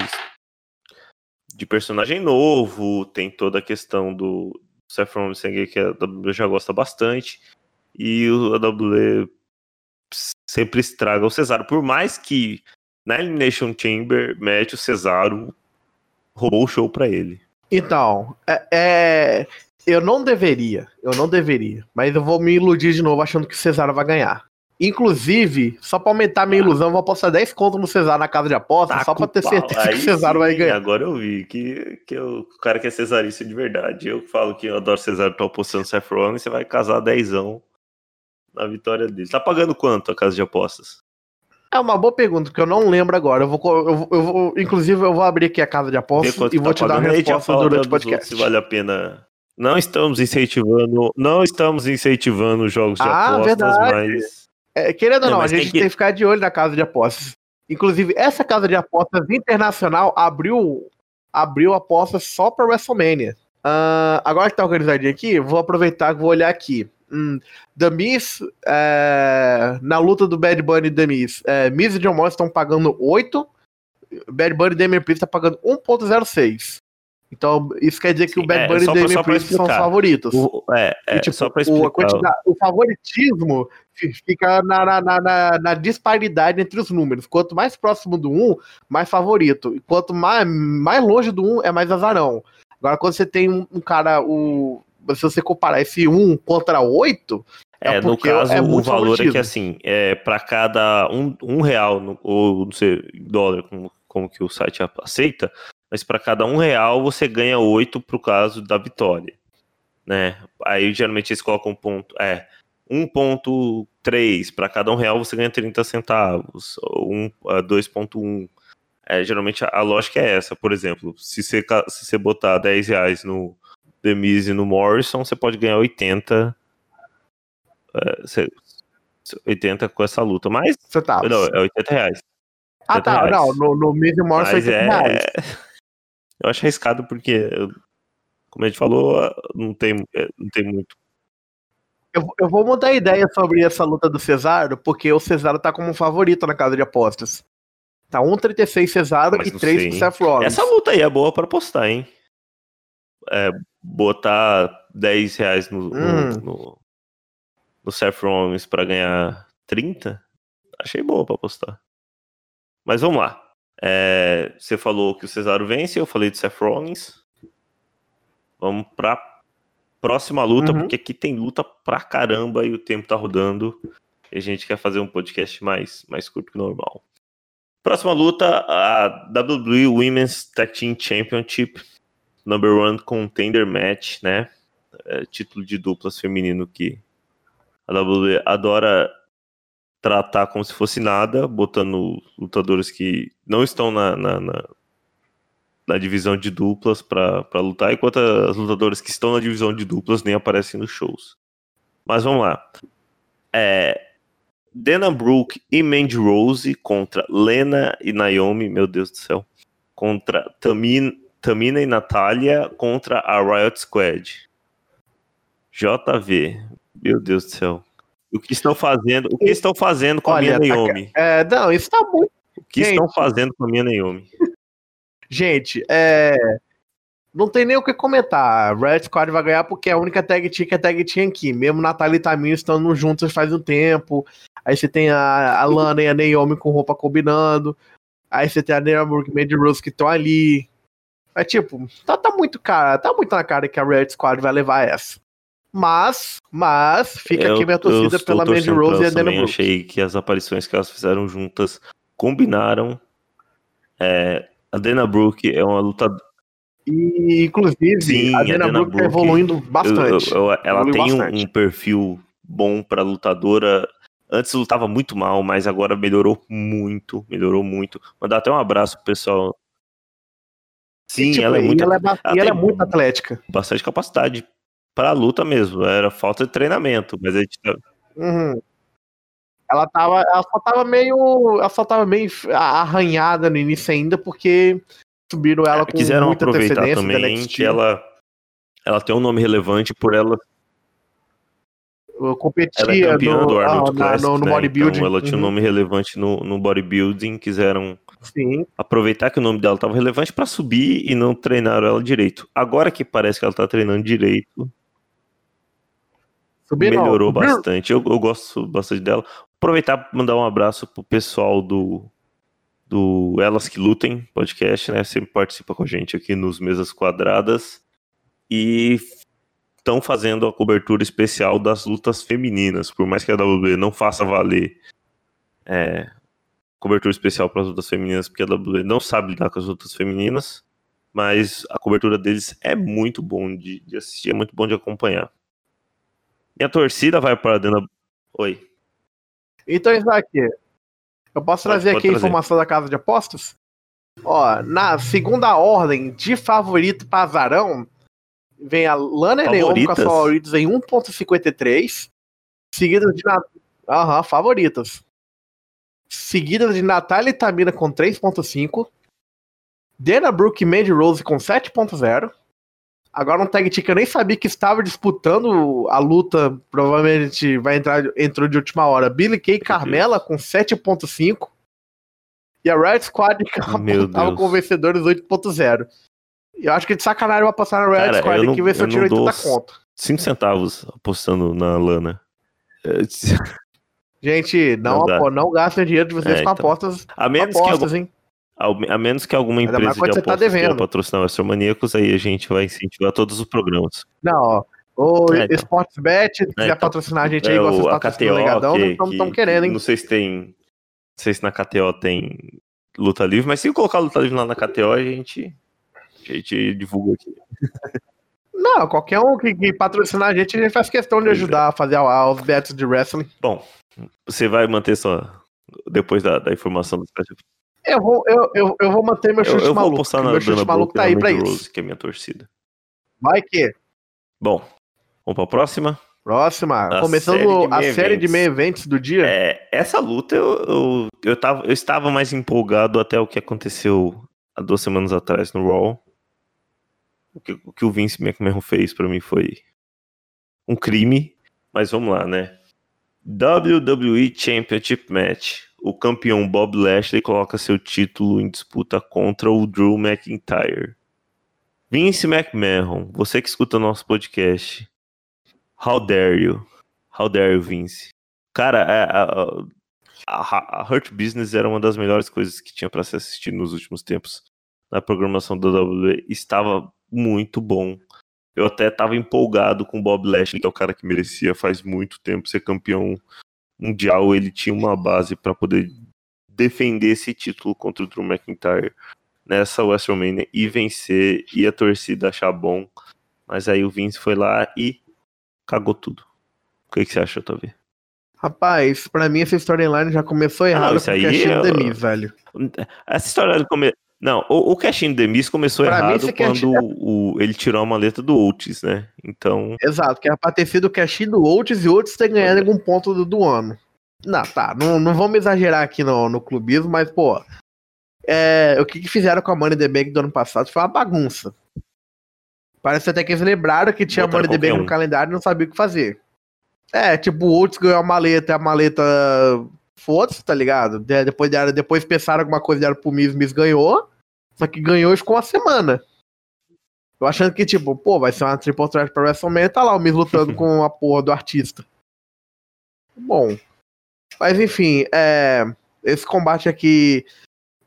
de personagem novo, tem toda a questão do Seth Rollins sangue que a WWE já gosta bastante. E o- a WWE sempre estraga o Cesaro. Por mais que na Elimination Chamber mete o Cesaro roubou o show pra ele. Então, é, é, eu não deveria, eu não deveria, mas eu vou me iludir de novo achando que o Cesaro vai ganhar. Inclusive, só pra aumentar minha ilusão, eu vou apostar 10 contos no Cesaro na casa de aposta, Taca só pra ter pau. certeza que Aí o Cesaro vai ganhar. Agora eu vi que, que eu- o cara que é cesarista de verdade. Eu que falo que eu adoro Cesaro, tô apostando Seth Rollins, você vai casar dezão na vitória dele. Tá pagando quanto a casa de apostas? É uma boa pergunta, que eu não lembro agora. Eu vou, eu, eu vou- inclusive, eu vou abrir aqui a casa de apostas e vou tá te dar a resposta durante o podcast. Se vale a pena Não estamos incentivando, não estamos incentivando jogos de Ah, apostas, verdade. mas É, querendo ou É, não, a mas gente tem tem que- que... ficar de olho na casa de apostas. Inclusive, essa casa de apostas internacional abriu, abriu apostas só para WrestleMania. Ah, agora que tá organizadinho aqui, vou aproveitar que vou olhar aqui. Hum, The Miz, é, na luta do Bad Bunny e The Miz, é, Miz e John Morrison estão pagando 8, Bad Bunny e Damian Priest tá pagando 1.06. Então, isso quer dizer que Sim, o Bad é, Bunny só e pra- Damian Priest são os favoritos. o, é, é E, tipo, só pra o, explicar. quantidade- o favoritismo fi- fica na, na, na- na- disparidade entre os números. Quanto mais próximo do 1, mais favorito. E quanto mais, mais longe do 1, é mais azarão. Agora, quando você tem um, um cara, o, se você comparar esse 1 contra 8, É, É no porque caso, é o valor é que favoritismo. assim, é para cada um, um real, ou não sei, dólar, como, como que o site aceita, mas para cada um real você ganha oito pro caso da vitória, né? Aí geralmente eles colocam um ponto, é, 1.3, para cada um real você ganha 30 centavos, ou um, ah, 2.1. É, geralmente a, a lógica é essa, por exemplo, se você, se você botar 10 reais no Demise e no Morrison, você pode ganhar 80 Cê- 80 com essa luta, mas você tá. não, é 80 reais. ah, 80 tá. reais. Não, no, no Miz e Morrison Mas 80 é. Eu acho arriscado porque, como a gente falou, não tem, é, não tem muito. Eu, eu vou mudar a ideia sobre essa luta do Cesaro, porque o Cesaro tá como favorito na casa de apostas. Tá 1,36 Cesaro Mas e não 3 sei, pro? Seth Rollins. Essa luta aí é boa pra apostar, hein? É, botar 10 reais no, no, Hum. no, no Seth Rollins pra ganhar 30, achei boa pra apostar. Mas vamos lá. É, você falou que o Cesaro vence, eu falei do Seth Rollins. Vamos pra próxima luta, Uhum. porque aqui tem luta pra caramba e o tempo tá rodando. E a gente quer fazer um podcast mais, mais curto que normal. Próxima luta, a WWE Women's Tag Team Championship, number one contender match, né? É, título de duplas feminino que a WWE adora tratar como se fosse nada, botando lutadores que não estão na, na, na- na divisão de duplas pra lutar, enquanto as lutadoras que estão na divisão de duplas nem aparecem nos shows. Mas vamos lá. É, Dana Brooke e Mandy Rose contra Lena e Naomi, meu Deus do céu. Contra Tamin, Tamina e Natália contra a Riot Squad. JV, meu Deus do céu. O que estão fazendo? O que estão fazendo com Olha, a minha tá Naomi? É, não, isso tá muito. O que gente. estão fazendo com a minha Naomi? Gente, é. Não tem nem o que comentar. Red Squad vai ganhar porque é a única tag team que é tag team aqui. Mesmo Natália e Tamina estando juntas faz um tempo. Aí você tem a, a Lana e a Naomi com roupa combinando. Aí você tem a Brooke e Mandy Rose que estão ali. É tipo, tá, tá muito cara, tá muito na cara que a Red Squad vai levar essa. Mas, mas, fica Eu- aqui minha torcida pela Mandy Rose e a Dana. Brooke. Achei que as aparições que elas fizeram juntas combinaram. É, a Dana Brooke é uma lutadora. E, inclusive, Sim, a a Dana Dana Brooke tá evoluindo bastante. eu- eu- ela tem um, bastante. um perfil bom pra lutadora. Antes lutava muito mal, mas agora melhorou muito, melhorou muito. Mandar até um abraço pro pessoal. Sim, E, tipo, ela é muito, ela é, ela e ela é muito atlética. bastante capacidade pra luta mesmo. Era falta de treinamento, mas a gente tá- Uhum. Ela tava. Ela só tava meio. Ela só tava meio arranhada no início ainda, porque subiram ela com quiseram muita aproveitar também que ela ela tem um nome relevante por ela Eu competia ela é campeã no, do ah, Arnold Classic, no, no né? bodybuilding. Então ela tinha um Uhum. nome relevante no, no bodybuilding, quiseram Sim. aproveitar que o nome dela estava relevante para subir e não treinaram ela direito. Agora que parece que ela tá treinando direito, Melhorou bastante. Eu, eu gosto bastante dela. Aproveitar para mandar um abraço pro pessoal do do Elas que Lutem podcast, né? Sempre participa com a gente aqui nos Mesas Quadradas e estão fazendo a cobertura especial das lutas femininas, por mais que a WWE não faça valer é, cobertura especial para as lutas femininas, porque a WWE não sabe lidar com as lutas femininas, mas a cobertura deles é muito bom de, de assistir, é muito bom de acompanhar. Minha torcida vai para a Dana. Oi. Então, Isaac, eu posso Pode- trazer pode aqui a informação da casa de apostas? Ó, na segunda ordem de favorito para azarão, vem a Lana e Naomi com as Favoritas? em 1.53. Seguidas de... Aham, favoritas. Seguidas de Natália e Tamina com 3.5. Dana Brooke e Mandy Rose com 7.0. Agora um tag team que eu nem sabia que estava disputando a luta, provavelmente vai entrar, entrou de última hora. Billy Kay e Carmela com 7.5. E a Red Squad Meu tava Deus. com vencedores 8.0. Eu acho que de sacanagem vai passar na Red Cara, Squad eu não- aqui e ver se eu eu tiro não dou 80 conto. 5 centavos apostando na Lana. É, Gente, não, Não não gastem dinheiro de vocês É, com então. apostas, A menos, que, apostas algum- hein? A, menos que alguma empresa de tá apostas queira devendo. patrocinar o Astromaníacos, aí a gente vai incentivar todos os programas. Não, ó. O É, então. Aí, se quiser então. patrocinar a gente aí, É, vocês patrocinam o Legadão, estamos querendo, hein? Não sei se tem. Não sei se na KTO tem luta livre, mas se colocar luta livre lá na KTO, a gente, a gente divulga aqui. Não, qualquer um que, que patrocinar a gente, a gente faz questão de é. ajudar a fazer os bets de wrestling. Bom, você vai manter sua. Depois da, da informação do Eu vou, eu, eu, eu vou manter meu eu, chute eu vou maluco. postar porque na meu chute Dana maluco Brooke tá aí pra Mandy isso. Rose, que é minha torcida. Vai que. Bom, vamos pra próxima. Próxima. A Começando série a série de events. meio eventos do dia. É, essa luta eu, eu, eu, tava, eu estava mais empolgado até o que aconteceu há duas semanas atrás no Raw. O que o, que o Vince McMahon fez pra mim foi um crime, mas vamos lá, né? WWE Championship Match. O campeão Bob Lashley coloca seu título em disputa contra o Drew McIntyre. Vince McMahon, você que escuta nosso podcast. How dare you? How dare you, Vince? Cara, a, a, a, a Hurt Business era uma das melhores coisas que tinha pra se assistir nos últimos tempos. Na programação da WWE estava muito bom. Eu até tava empolgado com o Bob Lashley, que é o cara que merecia faz muito tempo ser campeão mundial. Ele tinha uma base pra poder defender esse título contra o Drew McIntyre nessa WrestleMania e vencer e a torcida achar bom. Mas aí o Vince foi lá e cagou tudo. O que, que você achou, Tavi? Rapaz, pra mim essa storyline já começou errada isso com o aí é- The Miz, velho. Essa história do. Não, o, o Cashin The começou Pra mim, errado esse quando o, ele tirou a maleta do Otis, né? Então, Exato, que era pra ter sido o Cashinho do Oates e o Oates ter ganhado algum ponto do, do ano. Não, tá, não, não vamos exagerar aqui no, no clubismo, mas, pô, é, o que, que fizeram com a Money the Bank do ano passado foi uma bagunça. Parece até que eles lembraram que tinha Botaram Money the Bank qualquer no um. calendário e não sabia o que fazer. É, tipo, o Oates ganhou a maleta, a maleta. Foda-se, tá ligado? De- depois, deram, depois pensaram alguma coisa, deram pro Miz, Miz ganhou. Só que ganhou e ficou uma semana. Eu achando que, tipo, pô, vai ser uma triple threat pra WrestleMania, tá lá o Miz lutando com a porra do artista. Bom. Mas enfim, é, esse combate aqui.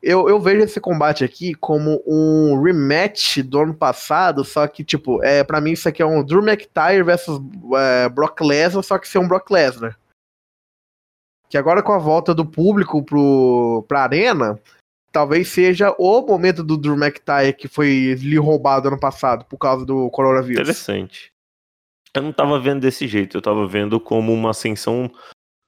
Eu, eu vejo esse combate aqui como um rematch do ano passado, só que, tipo, é, pra mim isso aqui é um Drew McIntyre versus é, Brock Lesnar, só que ser um Brock Lesnar. Que agora com a volta do público pro, pra arena, talvez seja o momento do Drew McIntyre que foi lhe roubado ano passado por causa do coronavírus. interessante. Eu não tava vendo desse jeito, eu tava vendo como uma ascensão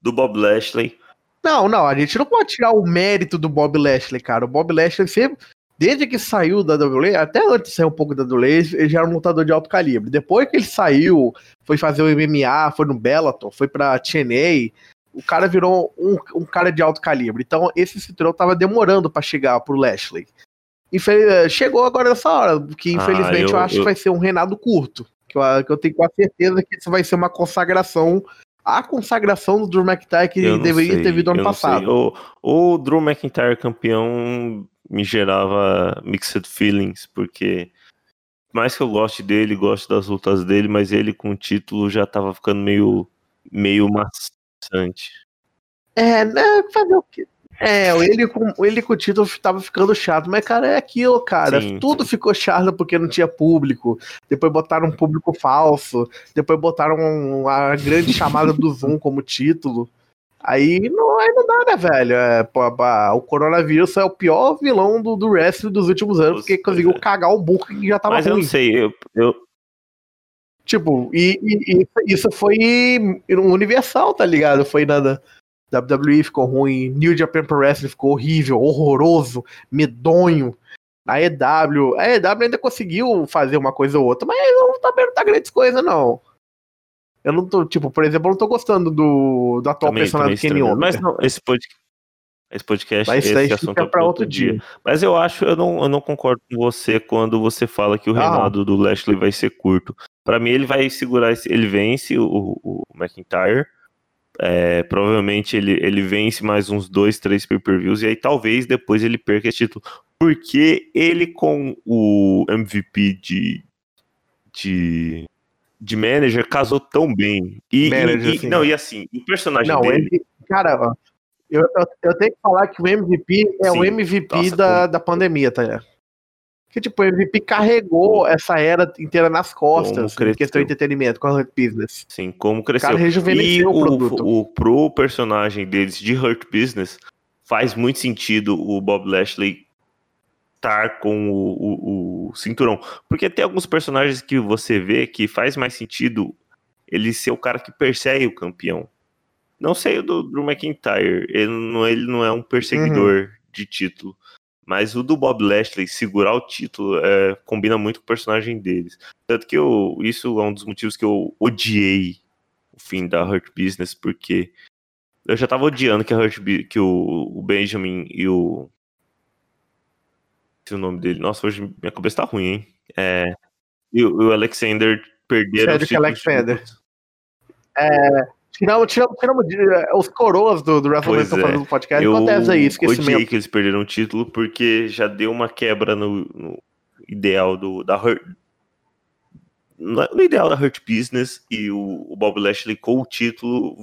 do Bob Lashley. Não, não, a gente não pode tirar o mérito do Bob Lashley, cara. O Bob Lashley sempre, desde que saiu da WWE, até antes de sair um pouco da WWE, ele já era um lutador de alto calibre. Depois que ele saiu, foi fazer o MMA, foi no Bellator, foi pra TNA, o cara virou um, um cara de alto calibre. Então esse cinturão tava demorando pra chegar pro Lashley. Infel- Chegou agora nessa hora, que Ah, infelizmente eu, eu- acho eu- que vai ser um reinado curto. Que eu, que eu tenho quase certeza que isso vai ser uma consagração. A consagração do Drew McIntyre que Eu deveria sei, ter vindo ano passado. O, o Drew McIntyre campeão me gerava mixed feelings, porque por mais que eu goste dele, gosto das lutas dele, mas ele com o título já tava ficando meio, meio maçante. É, né? Fazer o quê? É, ele com, ele com o título tava ficando chato, mas, cara, é aquilo, cara. Sim, Tudo ficou chato porque não tinha público. Depois botaram um público falso. Depois botaram um- a grande chamada do Zoom como título. Aí não, aí não dá, né, velho? É, pô, pá, o coronavírus é o pior vilão do, do wrestling dos últimos anos, porque conseguiu é. cagar o buco que já tava mas eu ruim. não sei, eu, eu, Tipo, e, e- e isso foi universal, tá ligado? Foi na da- WWE ficou ruim, New Japan Pro Wrestling ficou horrível, horroroso, medonho. A EW, a EW ainda conseguiu fazer uma coisa ou outra, mas não, também não tá grandes coisas, não. Eu não tô, tipo, por exemplo, eu não tô gostando do, do atual Também, personagem do Kenny. Omega. Mas não, esse podcast, esse podcast, Mas esse assunto é pra outro dia. Mas eu acho, eu não, eu não concordo com você quando você fala que o Ah. reinado do Lashley vai ser curto. Pra mim, ele vai segurar, esse- ele vence o, o McIntyre. É, provavelmente ele, ele vence mais uns dois, três pay-per-views e aí talvez depois ele perca esse título. Porque ele com o MVP de, de, de manager casou tão bem. E, e- Manager, e- sim. não, e assim, o personagem Não, dele. ele, cara, ó, eu, eu, eu tenho que falar que o MVP é o Sim. MVP Nossa, da, da pandemia, tá ligado? Que tipo, o MVP carregou essa era inteira nas costas, em questão de entretenimento, com a Hurt Business. Sim, como O cresceu. cara rejuvenesceu E o produto. o, o pro personagem deles de Hurt Business faz muito sentido o Bob Lashley estar com o, o- o cinturão. Porque tem alguns personagens que você vê que faz mais sentido ele ser o cara que persegue o campeão. Não sei o do Drew McIntyre, ele não, ele não é um perseguidor Uhum. de título. Mas o do Bob Lashley segurar o título é, combina muito com o personagem deles. Tanto que eu, isso é um dos motivos que eu odiei o fim da Hurt Business, porque eu já tava odiando que, a Hurt, que o, o Benjamin e o. Se o nome dele. Nossa, hoje minha cabeça tá ruim, hein? É, e o, o Alexander perderam Cedric Alexander. de- Tiramos, tiramos, tiramos de- os coroas do, do WrestleMania estão é. fazendo o podcast. Eu Acontece aí, odiei esquecimento. que eles perderam o título porque já deu uma quebra no, no ideal do, da Hurt. No no ideal da Hurt Business e o, o Bob Lashley com o título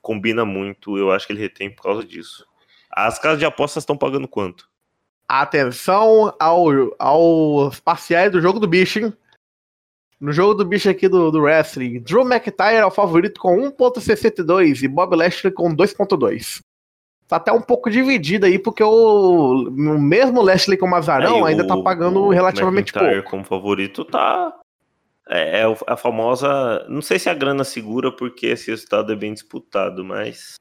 combina muito. Eu acho que ele retém por causa disso. As casas de apostas estão pagando quanto? Atenção ao, aos parciais do jogo do bicho, hein? No jogo do bicho aqui do, do wrestling, Drew McIntyre é o favorito com 1.62 e Bob Lashley com 2.2. Tá até um pouco dividido aí, porque o, o mesmo Lashley como azarão Aí ainda o- tá pagando o relativamente McIntyre pouco. como favorito tá. É, é o- a famosa. Não sei se a grana segura, porque esse resultado é bem disputado, mas.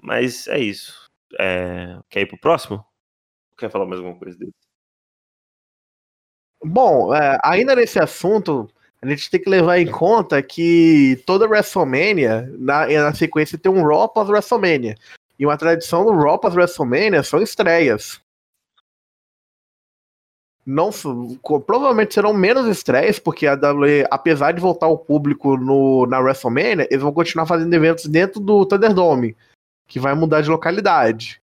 Mas é isso. É, Quer ir pro próximo? Quer falar mais alguma coisa dele? Bom, é, ainda nesse assunto, a gente tem que levar em conta que toda WrestleMania, na, na sequência, tem um Raw após WrestleMania. E uma tradição do Raw após WrestleMania são estreias. Não, provavelmente serão menos estreias, porque a WWE, apesar de voltar ao público no, na WrestleMania, eles vão continuar fazendo eventos dentro do Thunderdome, que vai mudar de localidade.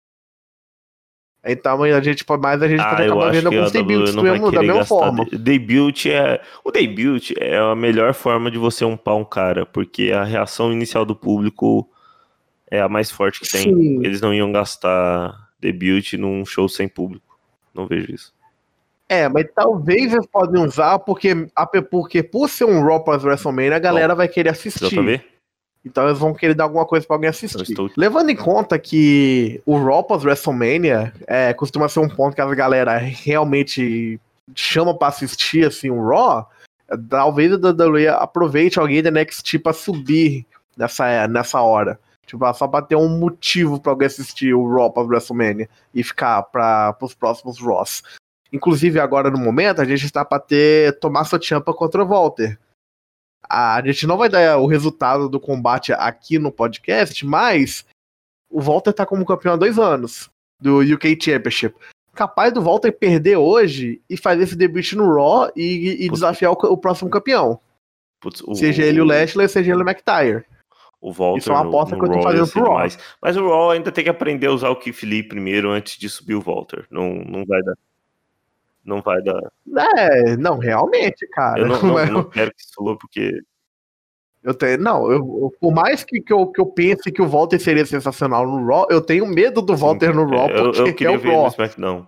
Então a gente pode mais a gente Ah, acabar vendo alguns debuts do mesmo- da mesma forma. de- Debut é. O debut é a melhor forma de você upar um cara, porque a reação inicial do público é a mais forte que tem. Sim. Eles não iam gastar debut num show sem público. Não vejo isso. É, mas talvez eles podem usar porque, porque por ser um Raw pós WrestleMania, a galera vai querer Você assistir. tá ver? Então eles vão querer dar alguma coisa pra alguém assistir. estou- Levando em conta que o Raw pós WrestleMania é, costuma ser um ponto que a galera realmente chama pra assistir assim, o Raw, talvez a WWE aproveite alguém da NXT pra subir nessa, nessa hora. Tipo, só pra ter um motivo pra alguém assistir o Raw pós WrestleMania e ficar para os próximos Raws. Inclusive, agora no momento, a gente está para ter Tommaso Ciampa contra o Walter. A gente não vai dar o resultado do combate aqui no podcast, mas o Walter tá como campeão há dois anos do UK Championship. Capaz do Walter perder hoje e fazer esse debut no Raw e, e desafiar o, o próximo campeão. Putz, o, Seja ele o Lashley, seja ele o McIntyre. O Walter Isso é uma aposta que eu tô Raw fazendo pro Raw. demais. Mas o Raw ainda tem que aprender a usar o Keith Lee primeiro antes de subir o Walter. Não, não vai dar. Não vai dar. É, não, realmente, cara. Eu não, não- é- não quero que suba, porque Eu tenho, não, eu, eu- por mais que, que, eu, que eu pense que o Walter seria sensacional no Raw, eu tenho medo do Walter no Raw, é, eu, porque eu é queria o ver ele no Raw. SmackDown.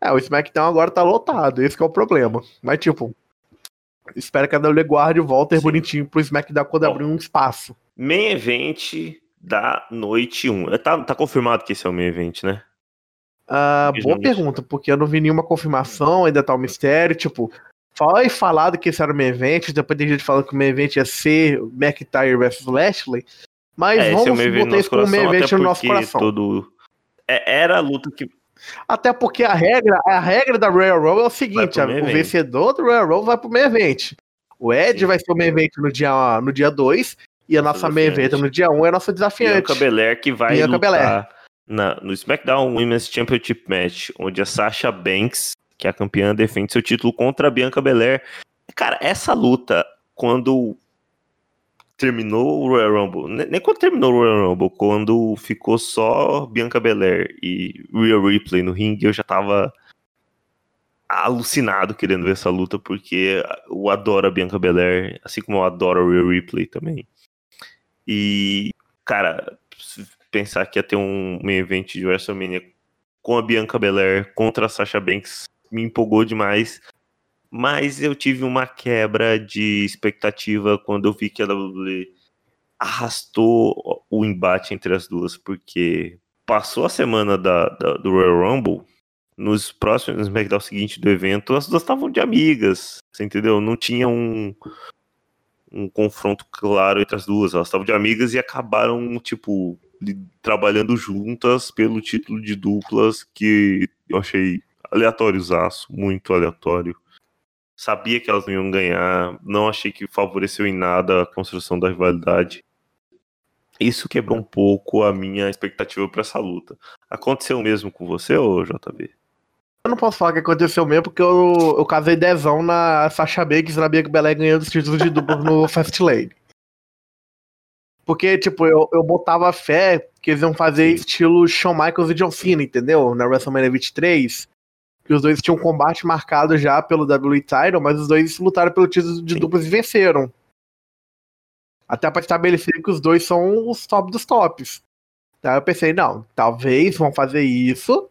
É, o SmackDown agora tá lotado, esse que é o problema. Mas, tipo, espero que a WWE guarde o Walter Sim. bonitinho pro SmackDown quando Ó. abrir um espaço. Main Event da noite 1. Tá, tá confirmado que esse é o Main Event, né? Ah, boa pergunta, porque eu não vi nenhuma confirmação, ainda tá um mistério, tipo, foi falado que esse era o main event, depois tem gente falando que o main event ia ser McIntyre é, Lashley, mas é o vamos no botar isso como main event no nosso coração. todo... é- era a luta que... Até porque a regra, a regra da Royal Rumble é o seguinte: a- o vencedor do Royal Rumble vai pro main event. O Ed Sim. vai ser o main event no dia 2 no dia dois, e a nossa main desafiante. event no dia 1 um é a nossa desafiante. Bianca Belair que vai Bianca lutar Belair. Na- no SmackDown Women's Championship Match, onde a Sasha Banks, que é a campeã, defende seu título contra a Bianca Belair. Cara, essa luta, quando terminou o Royal Rumble, ne- nem quando terminou o Royal Rumble, quando ficou só Bianca Belair e Rhea Ripley no ringue, eu já tava alucinado querendo ver essa luta, porque eu adoro a Bianca Belair, assim como eu adoro a Rhea Ripley também. E, cara, pensar que ia ter um main event de WrestleMania com a Bianca Belair contra a Sasha Banks me empolgou demais. Mas eu tive uma quebra de expectativa quando eu vi que a WWE arrastou o embate entre as duas, porque passou a semana da, da- do Royal Rumble, nos próximos no SmackDown seguinte do evento, as duas estavam de amigas, entendeu? Não tinha um, um confronto claro entre as duas, elas estavam de amigas e acabaram, tipo, trabalhando juntas pelo título de duplas, que eu achei aleatóriozaço, muito aleatório. Sabia que elas não iam ganhar, não achei que favoreceu em nada a construção da rivalidade. Isso quebrou um pouco a minha expectativa para essa luta. Aconteceu mesmo com você, ô JB? Eu não posso falar que aconteceu mesmo, porque eu, eu casei dezão na Sasha Banks na Bianca Belair ganhando os títulos de dupla no Fastlane. Porque, tipo, eu, eu botava fé que eles iam fazer estilo Shawn Michaels e John Cena, entendeu? Na WrestleMania 23. Que os dois tinham um combate marcado já pelo WWE Title, mas os dois lutaram pelo título de duplas e venceram. Até pra estabelecer que os dois são os top dos tops. Então eu pensei, não, talvez vão fazer isso.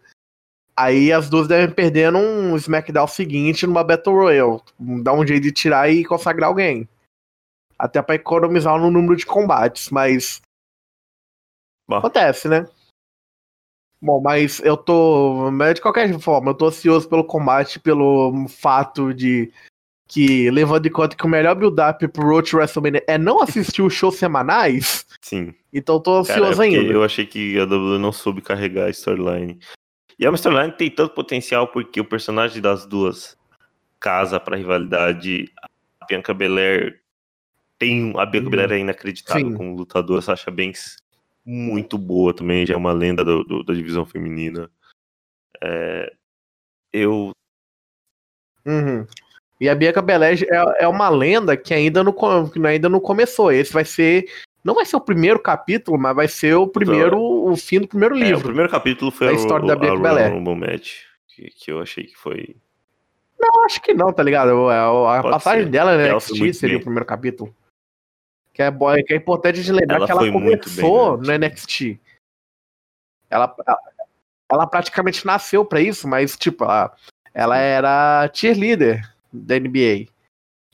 Aí as duas devem perder num SmackDown seguinte, numa Battle Royale. Dar um jeito de tirar e consagrar alguém. Até pra economizar no número de combates, mas. Bom. Acontece, né? Bom, mas eu tô. Mas de qualquer forma, eu tô ansioso pelo combate, pelo fato de que, levando em conta que o melhor build-up pro Road to WrestleMania é não assistir os shows semanais, Sim. então eu tô Cara, é ansioso ainda. eu achei que a WWE não soube carregar a storyline. E é uma storyline tem tanto potencial porque o personagem das duas casa pra rivalidade. A Bianca Belair tem. A Bianca Hum. Belair é inacreditável Sim. como lutadora. Sasha Banks, muito boa também, já é uma lenda do- do- da divisão feminina. É, eu. Uhum. E a Bianca Belair é, é uma lenda que ainda não, que ainda não começou. Esse vai ser. Não vai ser o primeiro capítulo, mas vai ser o primeiro. o fim do primeiro é, o livro. primeiro capítulo foi o, história o, da a Bianca Belair. Rumble Match. Que, que eu achei que foi. Eu acho que não, tá ligado? A, a passagem ser. dela Ela muito seria bem. o primeiro capítulo. Que é, bo- que é importante de lembrar Ela que ela muito bem começou na no NXT. Ela, ela, praticamente nasceu pra isso, mas, tipo, ela, ela era cheerleader da NBA.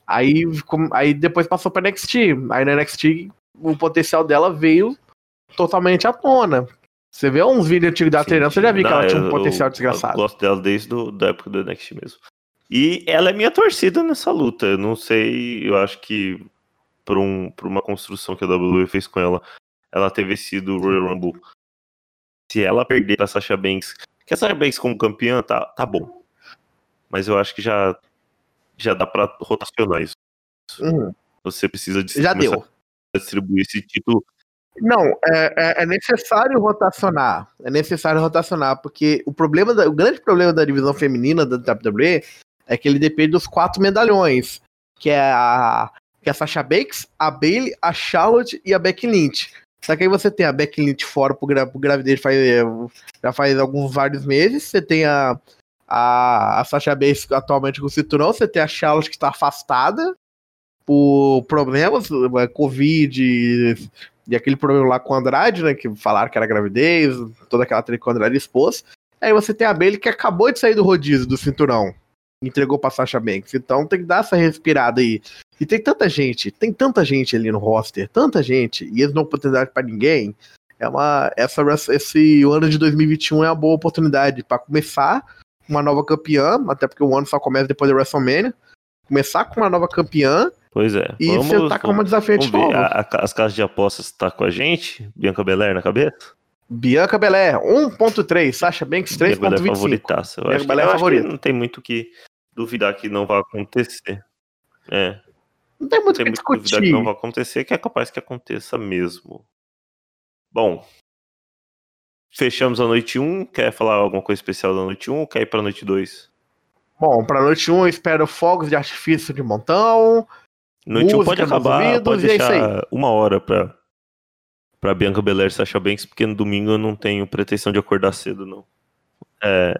Aí, aí depois passou pra NXT. Aí na NXT o potencial dela veio totalmente à tona. Você vê uns vídeos antigos Sim, treinando, você já viu que ela tinha um potencial eu- desgraçado. Eu gosto dela desde do, da época do NXT mesmo. E ela é minha torcida nessa luta. Eu não sei, eu acho que por, um, por uma construção que a WWE fez com ela, ela ter vencido o Royal Rumble. Se ela perder pra Sasha Banks, que a Sasha Banks como campeã, tá, tá bom. Mas eu acho que já, já dá pra rotacionar isso. Uhum. Você precisa de Já deu. a distribuir esse título. Não, é, é- é necessário rotacionar. É necessário rotacionar, porque o problema, da- o grande problema da divisão feminina da WWE é que ele depende dos quatro medalhões, que é a, que é a Sasha Banks, a Bailey, a Charlotte e a Becky Lynch. Só que aí você tem a Becky Lynch fora pro, gra, gravidez faz, é, já faz alguns vários meses. Você tem a, a, a Sasha Banks atualmente com o cinturão. Você tem a Charlotte que está afastada por problemas, é, Covid e, e aquele problema lá com o Andrade, né? Que falaram que era gravidez, toda aquela treta que o Andrade expôs. Aí você tem a Bailey que acabou de sair do rodízio do cinturão. Entregou pra Sasha Banks. Então tem que dar essa respirada aí. E tem tanta gente, tem tanta gente ali no roster, tanta gente, e eles não oportunidade pra ninguém. É uma. Essa, esse ano de 2021 é uma boa oportunidade pra começar uma nova campeã, até porque o ano só começa depois da WrestleMania. Começar com uma nova campeã Pois é. e sentar com uma desafiante vamos ver. A- a- as casas de apostas tá com a gente? Bianca Belair na cabeça? Bianca Belair, 1.3. Sasha Banks, Bianca Belair 3.25. favoritaça. Eu Bianca acho, Belair acho que favorita. não tem muito o que duvidar que não vai acontecer. É, Não tem muito o que que duvidar discutir. que não vai acontecer, que é capaz que aconteça mesmo. Bom, fechamos a noite 1. Quer falar alguma coisa especial da noite 1 ou quer ir pra noite 2? Bom, pra noite 1 eu espero fogos de artifício de montão. Noite 1 Música pode acabar, ouvidos, pode é deixar uma hora pra, pra Bianca Belair e Sasha Banks, porque no domingo eu não tenho pretensão de acordar cedo, não. É,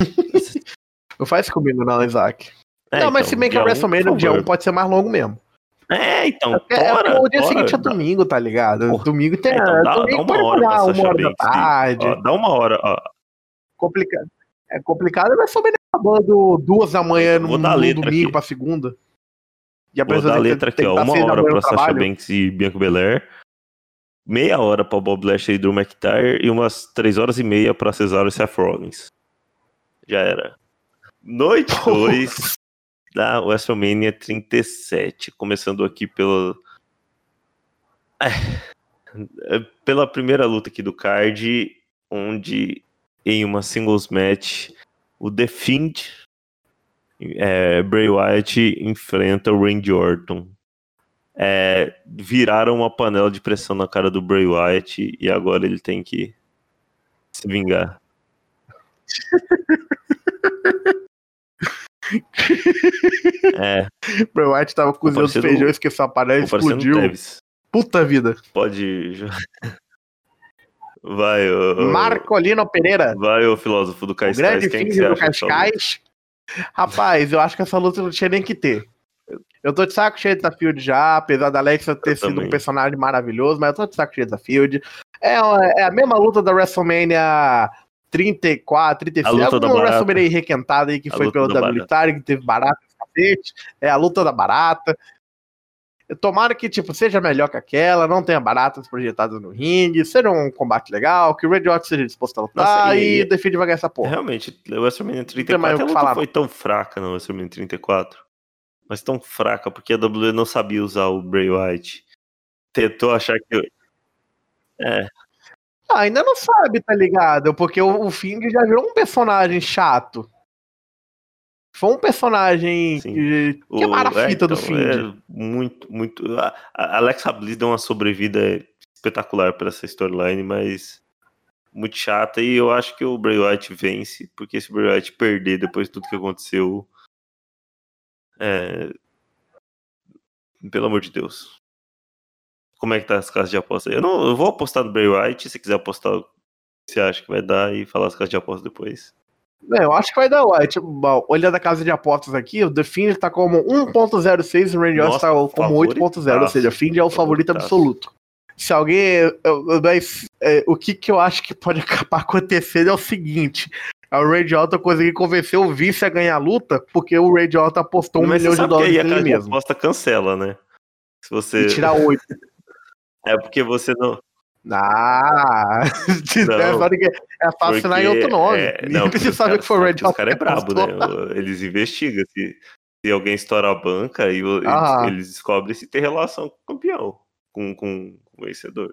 Não faz comigo, não, Isaac. é, não, mas então, se bem que a um, WrestleMania no dia 1 favor. pode ser mais longo mesmo. É, então, É, é porque o dia tora, seguinte é domingo, tá ligado? Porra. Domingo tem. É, então dá, domingo dá uma hora pra uma hora da tarde. Ó, dá uma hora, ó. Complicado. É complicado, mas também acabando duas da manhã no, no domingo aqui. pra segunda. E a Vou dar a letra aqui, ó. tá Uma hora pra Sasha. Banks e Bianca Belair. Meia hora pra Bob Lashley e Drew McIntyre. E umas três horas e meia pra Cesaro e Seth Rollins. Já era. Noite 2 da WrestleMania 37. Começando aqui pela. É, pela primeira luta aqui do card, onde em uma singles match o The Fiend é, Bray Wyatt enfrenta o Randy Orton. É, viraram uma panela de pressão na cara do Bray Wyatt e agora ele tem que se vingar. É, Bray White tava cozinhando parecendo- feijão, esqueceu a panela e explodiu. Puta vida. Pode. Vai, ô. Marcolino Pereira, Vai, ô filósofo do o Cascais. grande Quem que filho do luta? Cascais. Rapaz, eu acho que essa luta não tinha nem que ter. Eu tô de saco cheio da Field já, apesar da Alexa ter Eu sido também. um personagem maravilhoso, mas eu tô de saco cheio da Field. É, é a mesma luta da WrestleMania 34, 36. A luta é da uma barata. WrestleMania requentada aí que A foi luta pelo da W que teve barata cacete. É a luta da barata. Tomara que, tipo, seja melhor que aquela, não tenha baratas projetadas no ringue, seja um combate legal, que o Red Hot seja disposto a lutar Nossa, e, e- vai ganhar essa porra. Realmente, o WrestleMania tem mais 34 o a que luta falar. foi tão fraca no WrestleMania 34. Mas tão fraca, porque a WWE não sabia usar o Bray Wyatt. Tentou achar que. É, Ah, ainda não sabe, tá ligado? Porque o, o Find já virou um personagem chato. Foi um personagem Sim. que, que é o- marafita do então, Find. é muito, muito. A, a Alexa Bliss deu uma sobrevida espetacular para essa storyline, mas muito chata. E eu acho que o Bray Wyatt vence, porque se o Bray Wyatt perder depois de tudo que aconteceu. É... Pelo amor de Deus. Como é que tá as casas de aposta? Eu não eu vou apostar no Bray Wyatt, se quiser apostar o que você acha que vai dar e falar as casas de aposta depois. É, eu acho que vai dar White. Bom, Olhando a casa de apostas aqui, o The Fiend tá como 1.06 e o Randy Orton tá como 8.0, ou seja, o Fiend é o favorito absoluto. Se alguém. Mas é, o que, que eu acho que pode acabar acontecendo é o seguinte: é o Randy Orton conseguir convencer o vice a ganhar a luta, porque o Randy Orton apostou um milhão de dólares aí a nele mesmo. aposta cancela, né? Se você. E tirar 8. É porque você não. Ah, Não, é, ninguém- é fácil assinar em outro nome. é, não, saber caras- que foi o Red Os Hot. caras é que brabo, né? Eles investigam. Se, se alguém estoura a banca, e o- Ah. eles, eles descobrem se tem relação com o campeão, com, com, com o vencedor.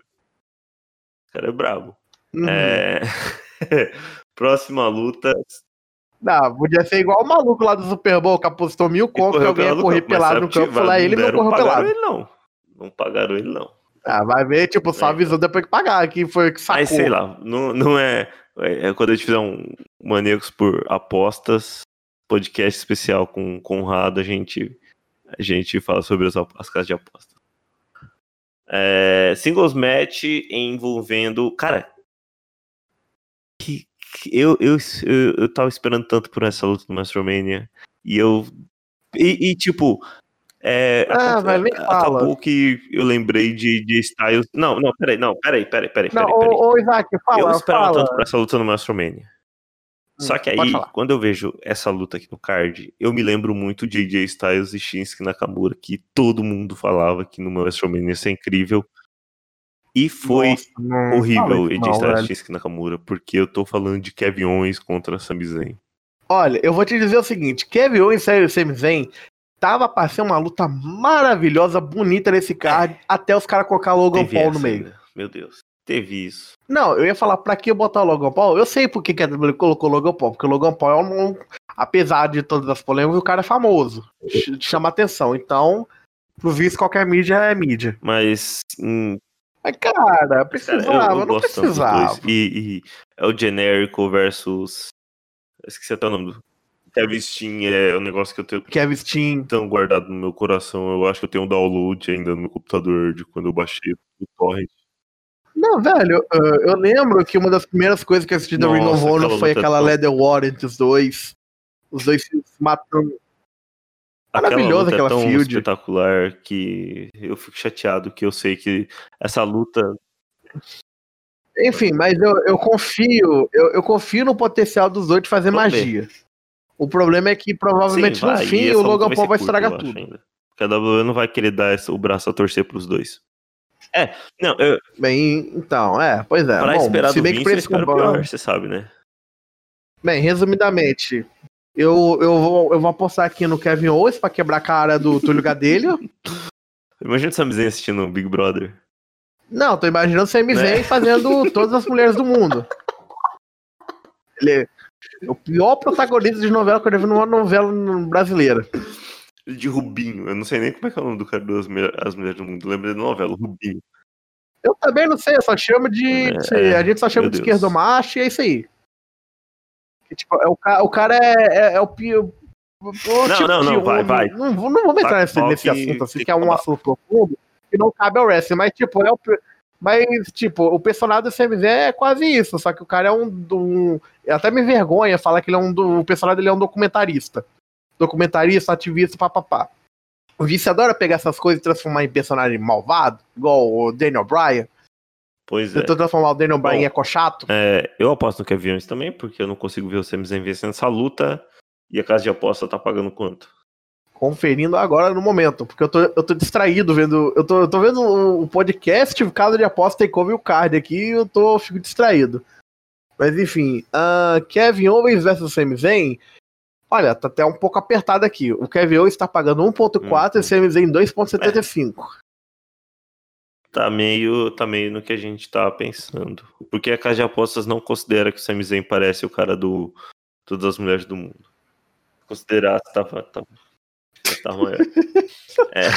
O cara é brabo. Uhum. É... Próxima luta. Não, podia ser igual o maluco lá do Super Bowl que apostou mil conto que correu alguém ia correr pelado sabe no campo. Lá não ele não correu pagaram pelado. ele, não. Não pagaram ele, não. Ah, vai ver, tipo, só É. avisou depois que pagar. Quem foi que sacou? Mas sei lá, não, não é, é. Quando a gente fizer um Manecos por apostas, podcast especial com Conrado, a gente, a gente fala sobre as, as casas de aposta. É, singles match envolvendo. Cara, que, que- eu, eu, eu, eu tava esperando tanto por essa luta no WrestleMania. E eu. E, e, tipo. É, Ah, mas nem fala. acabou que eu lembrei de, de Styles. Não, não, peraí, não, peraí, peraí, peraí. Não, peraí, peraí. ô, ô, Isaac, fala, eu esperava fala. tanto pra essa luta no WrestleMania. Só Hum, que pode aí, quando eu vejo essa luta aqui no card, eu me lembro muito de AJ Styles e Shinsuke Nakamura, que todo mundo falava que no WrestleMania ia ser incrível. E foi Nossa, horrível AJ não, Styles e. Shinsuke Nakamura, porque eu tô falando de Kevin Owens contra Sami Zayn. Olha, eu vou te dizer o seguinte: Kevin Owens e Sami Zayn tava pra ser uma luta maravilhosa, bonita nesse card, até os caras colocar Logan Teve Paul essa no meio. ainda, Meu Deus. teve isso. Não, eu ia falar pra que botar o Logan Paul. Eu sei por que, que a WWE colocou o Logan Paul, porque o Logan Paul é um. Apesar de todas as polêmicas, o cara é famoso. ch- Chama atenção. Então, pro visto, qualquer mídia é mídia. Mas, hum, Mas, cara, cara, precisava, eu, eu não precisava. E, e é o genérico versus. Esqueci até o nome do. Kevin Steen é um negócio que eu tenho Kevin Steen. tão guardado no meu coração. Eu acho que eu tenho um download ainda no meu computador de quando eu baixei o torrent. Não, velho, eu, lembro que uma das primeiras coisas que eu assisti da Ring of Honor aquela foi aquela. Leather War entre os dois. Os dois se matando. Maravilhoso luta aquela é tão feud. espetacular que eu fico chateado que eu sei que essa luta Enfim, mas eu, eu confio, eu, eu confio no potencial dos dois de fazer magia. O problema é que provavelmente Sim, vai, no fim o luta Logan Paul vai estragar tudo. Porque a WWE não vai querer dar o braço a torcer pros dois. É, não, eu, Bem, então, é, pois é. pra Bom, esperar se do bem que Vince, eu combate- pior, você sabe, né? Bem, resumidamente, eu, eu, vou, eu vou apostar aqui no Kevin Owens pra quebrar a cara do Túlio Gadelho. Imagina o Sami Zayn assistindo o Big Brother. Não, tô imaginando o Sami Né? Zayn fazendo todas as mulheres do mundo. Ele é o pior protagonista de novela que eu já vi numa novela brasileira. De Rubinho. Eu não sei nem como é que é o nome do cara das as mulheres do mundo. Lembra da novela, Rubinho. Eu também não sei, eu só chamo de. de- É, a gente só chama de Deus. esquerdo macho e é isso aí. Que, tipo, é o, ca- o cara é, é, é o pior. Não, não, não, vai, vai. Não, vou- não vamos entrar Taca nesse, nesse que assunto assim, tem que é que um assunto profundo que não cabe ao wrestling, mas tipo, é o. Mas, tipo, o personagem do CMZ é quase isso, só que o cara é um. um até me vergonha falar que ele é um. do- O personagem dele é um documentarista. Documentarista, ativista, papapá. O Vice adora pegar essas coisas e transformar em personagem malvado, igual o Daniel Bryan. Pois é. Tentou transformar o Daniel Bryan em Bom, eco chato. É, eu aposto no Kevin Owens também, porque eu não consigo ver o Sami Zayn vencendo essa luta. E a casa de aposta tá pagando quanto? Conferindo agora no momento, porque eu tô, eu tô distraído vendo. Eu tô, eu tô vendo o podcast, o caso de aposta tem como o card aqui e eu tô, eu fico distraído. Mas enfim, ah, Kevin Owens versus Sami Zayn. Olha, tá até um pouco apertado aqui. O Kevin Owens tá pagando 1.4 e o Sami Zayn 2.75. Tá meio, tá meio no que a gente tá pensando. Porque a casa de apostas não considera que o Sami Zayn parece o cara do Todas as Mulheres do Mundo. Considerar, tava, tava, tá é,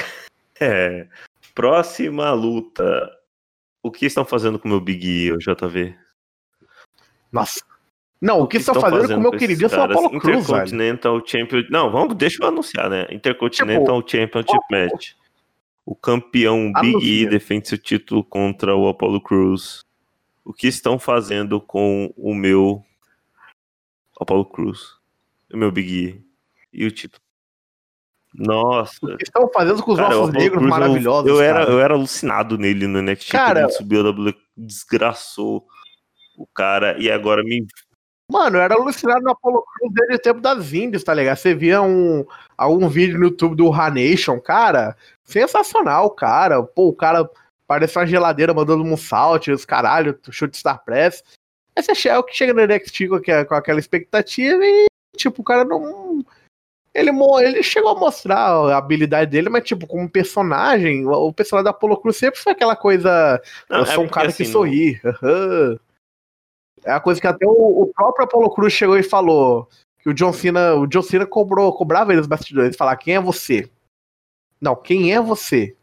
é. Próxima luta. O que estão fazendo com o meu Big E, o JV? Nossa. Não, o que estão fazendo com o meu caras? Apollo Cruz, velho. Intercontinental Champion. Não, vamos, deixa eu anunciar, né? Intercontinental Championship Match. O campeão Big E defende seu título contra o Apollo Cruz. O que estão fazendo com o meu Apollo Cruz? O meu Big E. E o título. Nossa. O que estão fazendo com os Cara, o nossos negros Cruz, eu- maravilhosos. Eu, era, cara. eu era alucinado nele no NXT. Cara- ele subiu a WWE, desgraçou o cara. E agora me Mano, eu era alucinado no Apollo Cruz desde o tempo das Indies, tá ligado? Você via um, algum vídeo no YouTube do Ranation, cara, sensacional, cara. Pô, o cara parece uma geladeira mandando um salto, os caralho, chute Star Press. Aí você chega, que chega no NXT com, aquela- com aquela expectativa e, tipo, o cara não. Ele, ele chegou a mostrar a habilidade dele, mas, tipo, como personagem, o personagem da Apollo Cruz sempre foi aquela coisa. Não, eu é sou um porque, cara assim, que sorri. É a coisa que até o, o próprio Apollo Cruz chegou e falou que o John Cena, o John Cena cobrou, cobrava ele nos bastidores, falar quem é você? Não, quem é você?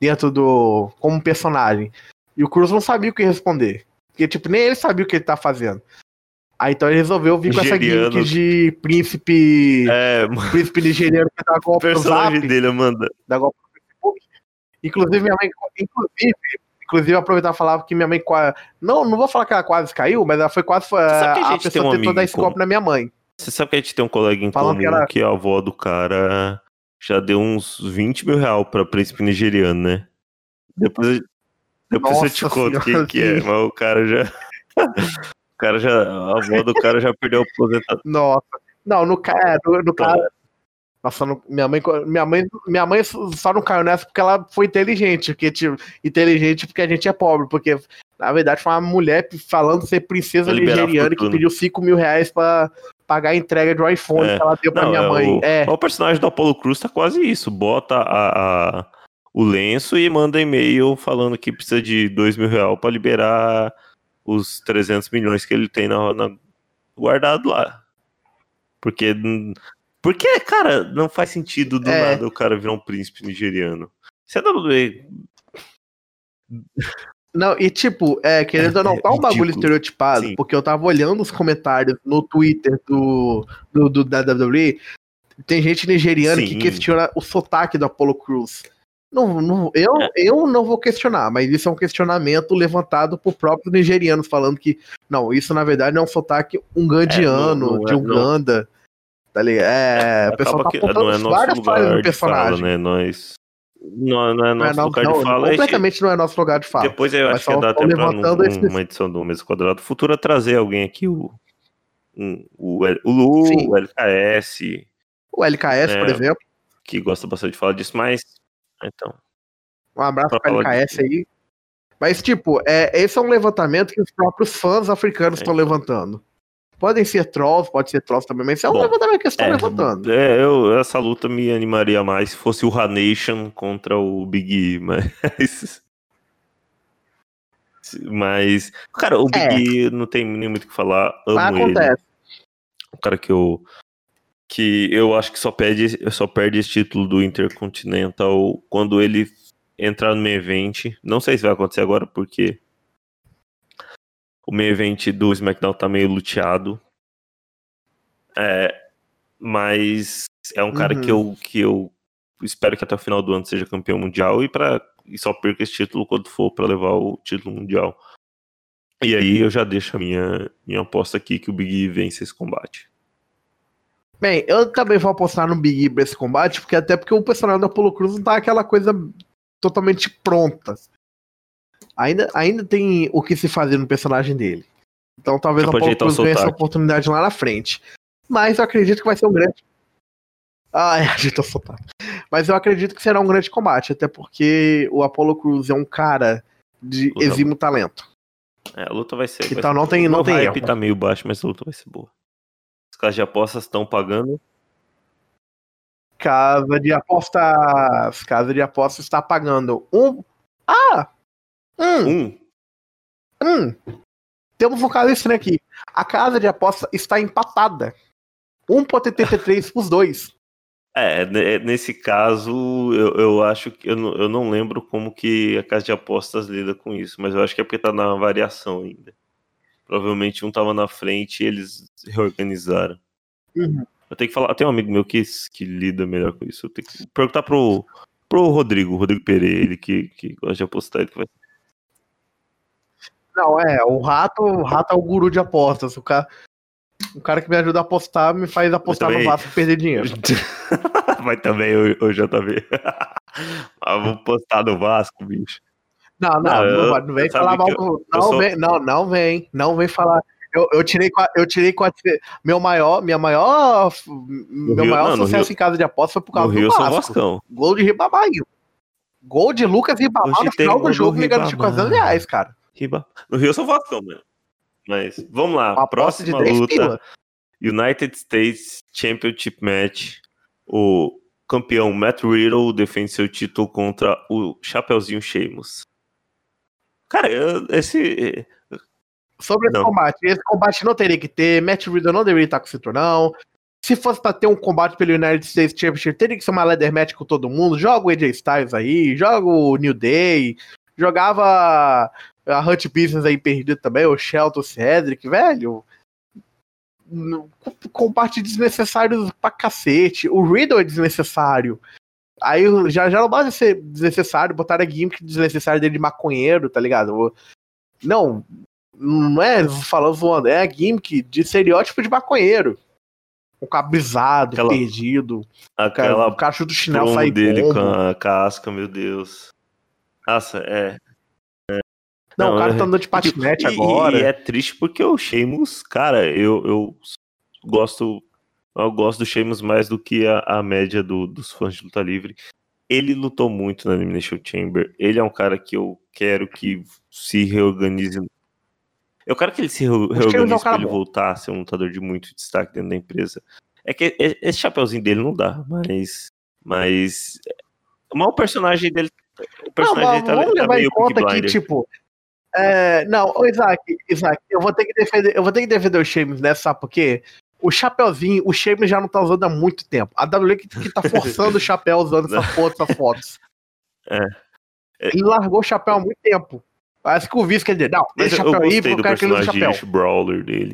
Dentro do como personagem. E o Cruz não sabia o que responder. Porque tipo, nem ele sabia o que ele tá fazendo. Aí então ele resolveu vir com essa Nigeriano. gimmick de príncipe, É, mano, príncipe nigeriano que dá golpe no personagem zap dele, Amanda. da golpe no Facebook. Inclusive, minha mãe, inclusive, inclusive aproveitar e falar que minha mãe quase. Não, não vou falar que ela quase caiu, mas ela foi quase. sabe que a a, gente tem pessoa um tentou amigo dar esse golpe na minha mãe. Você sabe que a gente tem um colega em Falando comum que era- que a avó do cara já deu uns 20 mil reais pra príncipe nigeriano, né? Depois, depois eu te conto quem que é, mas o cara já. Cara já. A avó do cara já perdeu a aposentadoria. Nossa. Não, no, é, no, no cara. Nossa, no- minha, mãe, minha, mãe, minha mãe só não caiu nessa porque ela foi inteligente. Porque, tipo, inteligente porque a gente é pobre. Porque, na verdade, foi uma mulher falando ser princesa Pra nigeriana que pediu 5 mil reais pra pagar a entrega de um iPhone É. que ela deu pra Não, minha é mãe. o, É. o personagem do Apollo Cruz tá quase isso. Bota a, a- o lenço e manda e-mail falando que precisa de 2 mil reais para liberar os 300 milhões que ele tem na, na, guardado lá. Porque, porque, cara, não faz sentido do é. nada o cara virar um príncipe nigeriano. Se a WWE não, e tipo, é, querendo ou não, tá um bagulho estereotipado, Sim. porque eu tava olhando os comentários no Twitter do, do, do da WWE, tem gente nigeriana Sim. que questiona o sotaque do Apollo Cruz. Não, não, eu, é. eu não vou questionar, mas isso é um questionamento levantado por próprios nigerianos, falando que, não, isso na verdade é um sotaque ungandiano, é, não, não de é, Uganda. Tá ligado? É, o pessoal tá apontando é várias falhas no personagem. Fala, né? Nós não, não é nosso não é lugar não, de fala. Completamente não é nosso lugar de fala. Depois eu acho que dá até pra um, esse... uma edição do Mesa Quadrado Futura trazer alguém aqui, o, um, o, o Lu, Sim. o LKS. O LKS, né, por exemplo. Que gosta bastante de falar disso, mas. Então. Um abraço para o LKS de... aí. Mas, tipo, é, esse é um levantamento que os próprios fãs africanos estão é. levantando. Podem ser trolls, pode ser trolls também, mas isso é um Bom, levantamento que estão é, levantando. É, eu, essa luta me animaria mais se fosse o Hanation contra o Big E, mas. Mas. Cara, o Big é. E não tem nem muito o que falar. Amo mas acontece. ele. O cara que eu. Que eu acho que só perde, só perde esse título do Intercontinental quando ele entrar no main event. Não sei se vai acontecer agora, porque o main event do SmackDown tá meio luteado. É, mas é um cara uhum. que, eu, que eu espero que até o final do ano seja campeão mundial e, pra, e só perca esse título quando for para levar o título mundial. E aí eu já deixo a minha, minha aposta aqui que o Big E vence esse combate. Bem, eu também vou apostar no Big E pra esse combate, porque até porque o personagem da Apollo Cruz não tá aquela coisa totalmente pronta ainda, ainda tem o que se fazer no personagem dele. Então talvez a Paulo Cruz ganhe essa oportunidade lá na frente. Mas eu acredito que vai ser um grande. Ah, é, agitou o sotaque. Mas eu acredito que será um grande combate, até porque o Apollo Cruz é um cara de luta exímio talento. É, a luta vai ser. Então vai não ser tem, não tem hype erro. tá meio baixo, mas a luta vai ser boa. Os caras de apostas estão pagando. Casa de apostas. Casa de apostas está pagando um. Ah! Hum. Um. Hum. Temos um vocalista aqui. A casa de aposta está empatada. 1.83 os dois. É, nesse caso, eu, eu acho que eu não, eu não lembro como que a casa de apostas lida com isso, mas eu acho que é porque tá na variação ainda. Provavelmente um tava na frente e eles reorganizaram. Uhum. Eu tenho que falar, tem um amigo meu que, que lida melhor com isso. Eu tenho que perguntar pro, pro Rodrigo, Rodrigo Pereira, ele que, que gosta de apostar, ele que vai não, é, o rato, o rato é o guru de apostas. O cara, o cara que me ajuda a apostar me faz apostar também... no Vasco e perder dinheiro. Vai também, o, o JV. ah, vou postar no Vasco, bicho. Não, não, não, eu, não vem falar mal. Eu, não, sou... vem, não, não vem, não vem falar. Eu, eu tirei, eu tirei meu maior, minha maior, no meu Rio, maior não, sucesso Rio, em casa de aposta foi por causa do Rio Vasco. Vascão. Gol de Ribamar. Gol de Lucas Ribamar no final do jogo me garantiu 400 reais, cara. Riba. No Rio eu sou Vascão, mano. Mas vamos lá. A próxima luta. Pila. United States Championship Match. O campeão Matt Riddle defende seu título contra o Chapeuzinho Sheamus. Cara, esse. Sobre esse combate, esse combate não teria que ter. Matt Riddle não deveria estar com o cinturão. Se fosse pra ter um combate pelo United States Championship, teria que ser uma leather match com todo mundo. Joga o AJ Styles aí, joga o New Day, jogava a Hunt Business aí perdido também, o Shelton Cedric, velho. Combate desnecessário pra cacete. O Riddle é desnecessário. Aí já, já não basta ser desnecessário, botar a gimmick desnecessária dele de maconheiro, tá ligado? Não, não é falando zoando, é a gimmick de estereótipo de maconheiro. Um cabrizado, aquela, perdido. Aquela o cara chuta o chinelo sai dele com a casca, meu Deus. Nossa, é. Não, o cara tá andando de patinete e, agora. E é triste porque o Sheamus, cara, eu, eu gosto. Eu gosto do Sheamus mais do que a, a média do, dos fãs de luta livre. Ele lutou muito na Elimination Chamber. Ele é um cara que eu quero que se reorganize. Eu quero que ele se reorganize é um pra ele voltar a ser um lutador de muito destaque dentro da empresa. É que esse chapeuzinho dele não dá, mas. Mas Mas o personagem dele. O Não, personagem mas dele tá, vamos tá levar em meio Peaky conta que, tipo. é, não, Isaac, Isaac, eu vou ter que defender, eu vou ter que defender o Sheamus nessa, sabe por quê? O chapeuzinho, o Sheamus já não tá usando há muito tempo. A WWE que, que tá forçando o chapéu usando essas fotos, essas fotos. É. Ele largou o chapéu há muito tempo. Parece que o vice quer dizer, não, Mas eu chapéu aí, gostei porque do eu quero que ele personagem Brawler dele.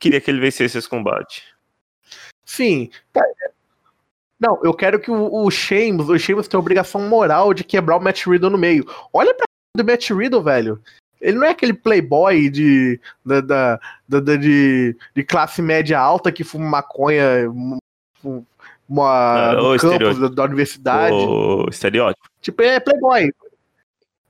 Queria que ele vencesse esse combate. Sim. Não, eu quero que o, o Sheamus, o Sheamus tem a obrigação moral de quebrar o Matt Riddle no meio. Olha pra do Matt Riddle, velho. Ele não é aquele playboy de, da, da, da- de, de classe média alta que fuma maconha um- um- uma, Ah, no campus da, da universidade. O estereótipo. Tipo, é playboy.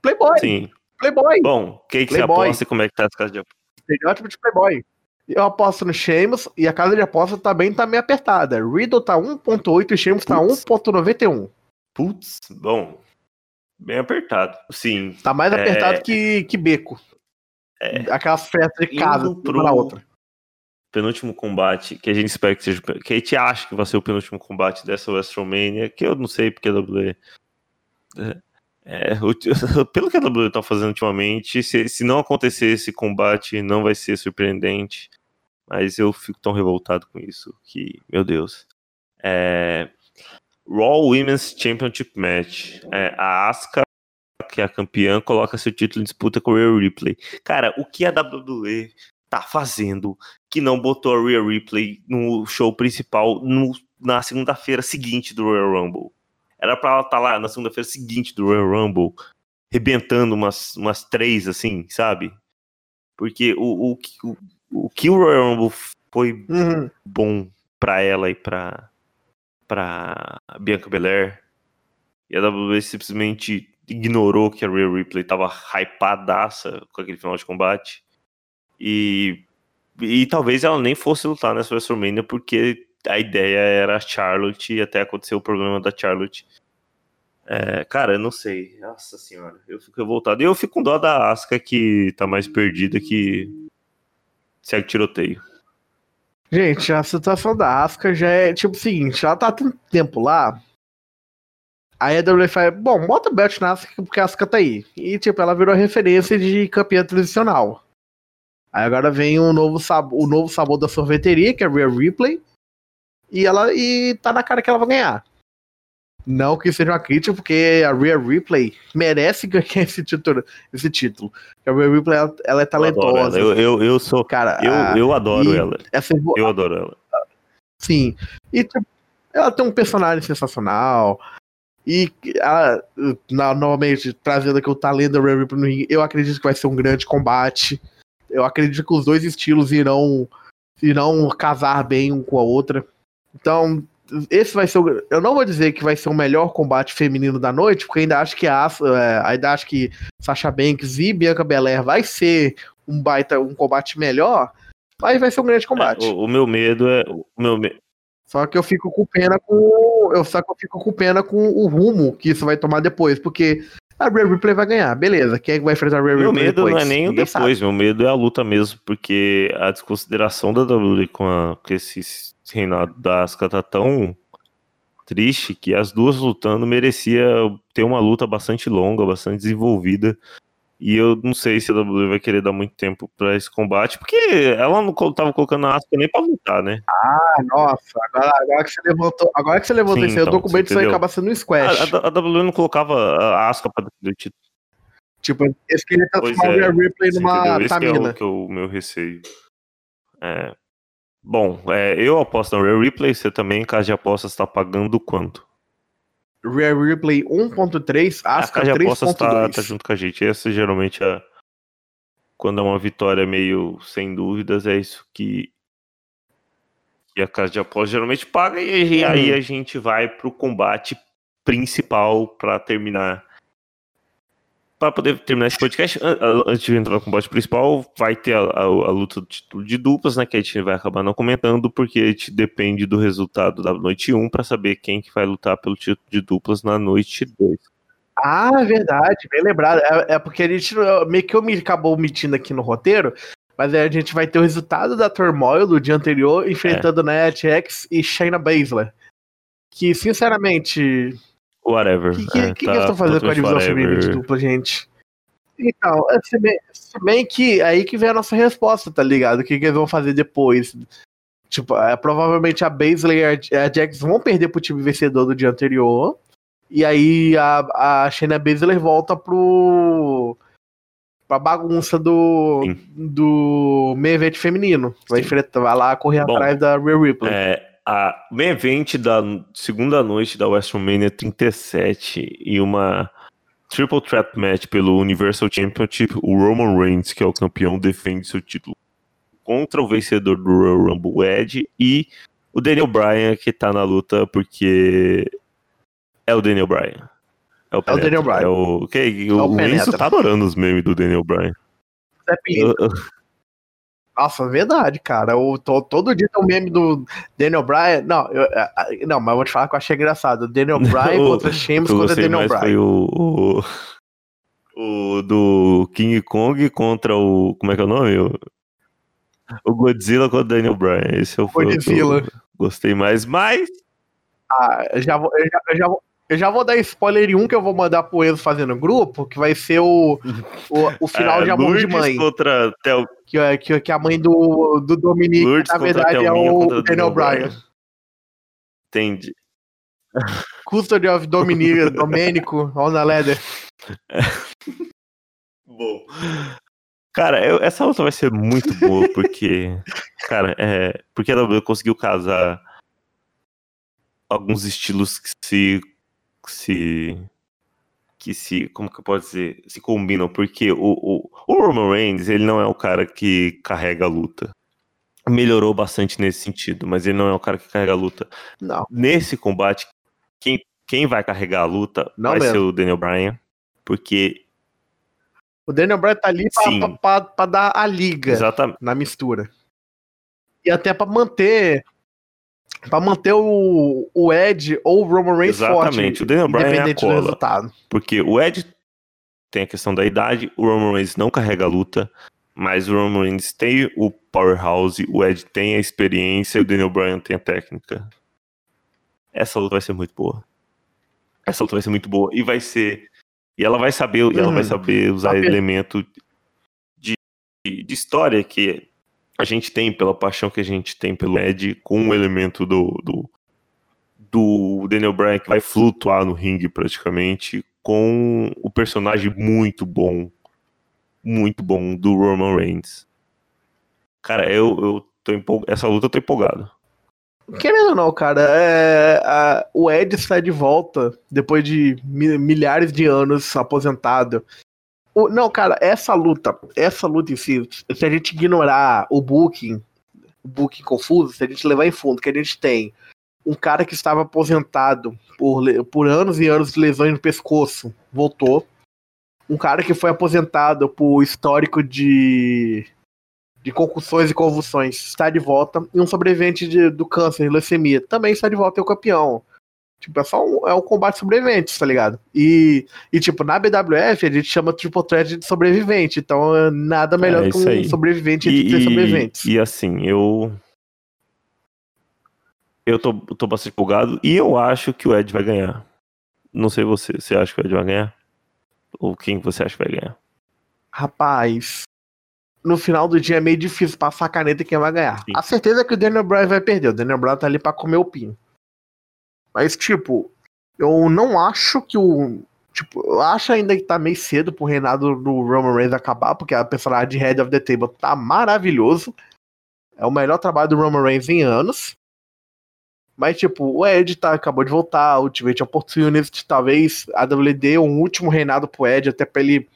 Playboy, Sim. playboy. Bom, o que, que você Playboy. aposta e como é que tá as casas de aposta? Estereótipo de playboy. Eu aposto no Sheamus e a casa de aposta também tá meio apertada. Riddle tá 1.8 e Sheamus tá Putz. 1.91. Putz, bom. Bem apertado. Sim. Tá mais É. apertado que, que beco. É. Aquelas festas de casa, Indo pro- na outra. penúltimo combate, que a gente espera que seja. Que a gente acha que vai ser o penúltimo combate dessa WrestleMania, que eu não sei porque a WWE. É, é, o- pelo que a WWE tá fazendo ultimamente, se, se não acontecer esse combate, não vai ser surpreendente. Mas eu fico tão revoltado com isso que, meu Deus. É, Raw Women's Championship Match. É, a Asuka, que é a campeã, coloca seu título em disputa com o Rhea Ripley. Cara, o que a WWE tá fazendo que não botou a Rhea Ripley no show principal no- na segunda-feira seguinte do Royal Rumble. Era pra ela estar lá na segunda-feira seguinte do Royal Rumble, rebentando umas, umas três, assim, sabe? Porque o, o, que- o, o que o Royal Rumble foi Uhum. bom pra ela e pra, pra Bianca Belair, e a WWE simplesmente ignorou que a Rhea Ripley tava hypadaça com aquele final de combate. E, e talvez ela nem fosse lutar nessa WrestleMania porque a ideia era a Charlotte e até aconteceu o problema da Charlotte. É, cara, eu não sei. Nossa senhora, eu fico revoltado. E eu fico com dó da Asuka que tá mais perdida que segue tiroteio. Gente, a situação da Asuka já é tipo o seguinte, ela tá há tanto tempo lá. Aí a WWE fala, bom, bota o belt na Asuka porque a Asuka tá aí. E tipo, ela virou referência de campeã tradicional. Aí agora vem o novo, sab o novo sabor da sorveteria, que é a Rhea Ripley. E ela e tá na cara que ela vai ganhar. Não que seja uma crítica, porque a Rhea Ripley merece ganhar esse título. Esse título. A Rhea Ripley, ela, ela é Eu adoro ela. talentosa. Eu, eu, eu sou. Cara, Eu, a- eu adoro ela. essa Eu adoro ela. Sim. E tipo, ela tem um personagem sensacional. E ela, na- novamente, trazendo aqui o talento da Rhea Ripley no ringue, eu acredito que vai ser um grande combate. Eu acredito que os dois estilos irão, irão casar bem um com a outra. Então, esse vai ser o, Eu não vou dizer que vai ser o melhor combate feminino da noite, porque ainda acho que a é, ainda acho que Sasha Banks e Bianca Belair vai ser um baita, um combate melhor, mas vai ser um grande combate. É, o, o meu medo é. O meu me- Só que eu fico com pena com. Eu só que eu fico com pena com o rumo que isso vai tomar depois, porque a Rhea Ripley vai ganhar, beleza. Quem é que vai enfrentar a Rhea Meu Ripley medo depois? não é nem o depois, meu medo é a luta mesmo, porque a desconsideração da WWE com, a- com esse reinado da Asuka tá tão triste que as duas lutando merecia ter uma luta bastante longa, bastante desenvolvida. E eu não sei se a WWE vai querer dar muito tempo pra esse combate, porque ela não tava colocando a Asuka nem pra lutar, né? Ah, nossa, agora, agora que você levantou, agora que você levantou Sim, isso aí, o então, documento isso aí acaba sendo um A, squash. a, a WWE não colocava a Asuka pra defender o título. Tipo, eles queriam transformar a é, Rhea Ripley Você numa entendeu? Esse é, Tamina. o, que é o meu receio. É. Bom, é, eu aposto na Rhea Replay, você também, em caso de apostas, está pagando quanto? Rhea Ripley 1.3, a Asuka casa de apostas tá, 3.2. tá junto com a gente. Essa geralmente é. Quando é uma vitória meio sem dúvidas, é isso que. que a casa de apostas geralmente paga. E, e Uhum. aí a gente vai pro combate principal para terminar. Para poder terminar esse podcast, an- an- antes de entrar no combate principal, vai ter a, a- a luta do título de duplas, né? Que a gente vai acabar não comentando, porque a gente depende do resultado da noite 1 para saber quem que vai lutar pelo título de duplas na noite 2. Ah, verdade, bem lembrado. É, é porque a gente meio que eu me acabou omitindo aqui no roteiro, mas aí a gente vai ter o resultado da Turmoil do dia anterior, enfrentando Nia Jax e Shayna Baszler. Que, sinceramente, Whatever. O que, que, é, que, tá que eles estão fazendo com a divisão feminina de dupla, gente? Então, é, se bem, se bem que aí que vem a nossa resposta, tá ligado? O que, que eles vão fazer depois? Tipo, é, provavelmente a Baszler e a, a Jax vão perder pro time vencedor do dia anterior. E aí a, a Shayna Baszler volta pro. pra bagunça do. Sim. do meio evento feminino. Vai, enfrentar, vai lá correr Bom, atrás da Real Ripley. É, a main event da segunda noite da WrestleMania 37 e uma triple threat match pelo Universal Championship, o Roman Reigns, que é o campeão, defende seu título contra o vencedor do Royal Rumble, o Edge, e o Daniel Bryan, que tá na luta porque é o Daniel Bryan. É o, Penetra, Daniel Bryan. É o, que, o o, o Enzo tá adorando os memes do Daniel Bryan. Pelito. Nossa, verdade, cara. O, to- todo dia tem um meme do Daniel Bryan. Não, eu, a- a- não, mas eu vou te falar que eu achei engraçado. Daniel Bryan contra Sheamus eu contra Daniel mais Bryan. foi o, o, o do King Kong contra o. Como é que é o nome? O, o Godzilla contra o Daniel Bryan. Esse é o Godzilla. eu gostei mais. Mas. Ah, eu já vou, eu já, eu já vou, eu já vou dar spoiler em um que eu vou mandar pro Enzo fazendo grupo, que vai ser o, o, o final é, de Amor de Lourdes Mãe. contra Tel, Que, é- que, que a mãe do, do Dominique, Lourdes na verdade, é o Daniel Bryan. Entendi. Custody of Dominique, Domênico, on the leather. Bom. Cara, eu- essa luta vai ser muito boa, porque. cara, é. Porque a WWE conseguiu casar alguns estilos que se. Que se. que se. como que eu posso dizer? Se combinam, porque o, o, o Roman Reigns, ele não é o cara que carrega a luta. Melhorou bastante nesse sentido, mas ele não é o cara que carrega a luta. Não, Nesse combate, quem, quem vai carregar a luta Não vai mesmo. ser o Daniel Bryan, porque. o Daniel Bryan tá ali pra, pra, pra- pra dar a liga. Exatamente. na mistura. E até pra manter para manter o, o Ed ou o Roman Reigns Exatamente, forte, o Daniel Bryan é a do cola. resultado. Porque o Ed tem a questão da idade, o Roman Reigns não carrega a luta, mas o Roman Reigns tem o powerhouse, o Ed tem a experiência e o Daniel Bryan tem a técnica. Essa luta vai ser muito boa. Essa luta vai ser muito boa e vai ser e ela vai saber, e ela Uhum. vai saber usar Sabe- elemento de, de, de história que a gente tem pela paixão que a gente tem pelo Ed com o elemento do, do do Daniel Bryan que vai flutuar no ringue praticamente com o personagem muito bom, muito bom do Roman Reigns. Cara, eu, eu tô empol... essa luta eu tô empolgado. Querendo ou não, cara, é, a- o Ed está de volta depois de mi- milhares de anos aposentado. O- não, cara, essa luta, essa luta em si, se a gente ignorar o booking, o booking confuso, se a gente levar em fundo que a gente tem um cara que estava aposentado por, por anos e anos de lesões no pescoço, voltou. Um cara que foi aposentado por histórico de de concussões e convulsões está de volta, e um sobrevivente de- do câncer e leucemia também está de volta e é o campeão. Tipo, é só um, é um combate de sobreviventes, tá ligado? E, e, tipo, na BWF a gente chama Triple Threat de sobrevivente, então é nada melhor É que um aí. sobrevivente entre E, três e, sobreviventes. e assim, eu eu tô, tô bastante empolgado e eu acho que o Ed vai ganhar. Não sei você, você acha que o Ed vai ganhar? Ou quem você acha que vai ganhar? Rapaz, no final do dia é meio difícil passar a caneta quem vai ganhar. Sim. A certeza é que o Daniel Bryan vai perder. O Daniel Bryan tá ali pra comer o pin. Mas, tipo, eu não acho que o. Tipo, eu acho ainda que tá meio cedo pro reinado do Roman Reigns acabar, porque a personagem de Head of the Table tá maravilhoso. É o melhor trabalho do Roman Reigns em anos. Mas, tipo, o Ed tá, acabou de voltar, o Ultimate Opportunity, talvez a WWE dê um último reinado pro Ed, até pra ele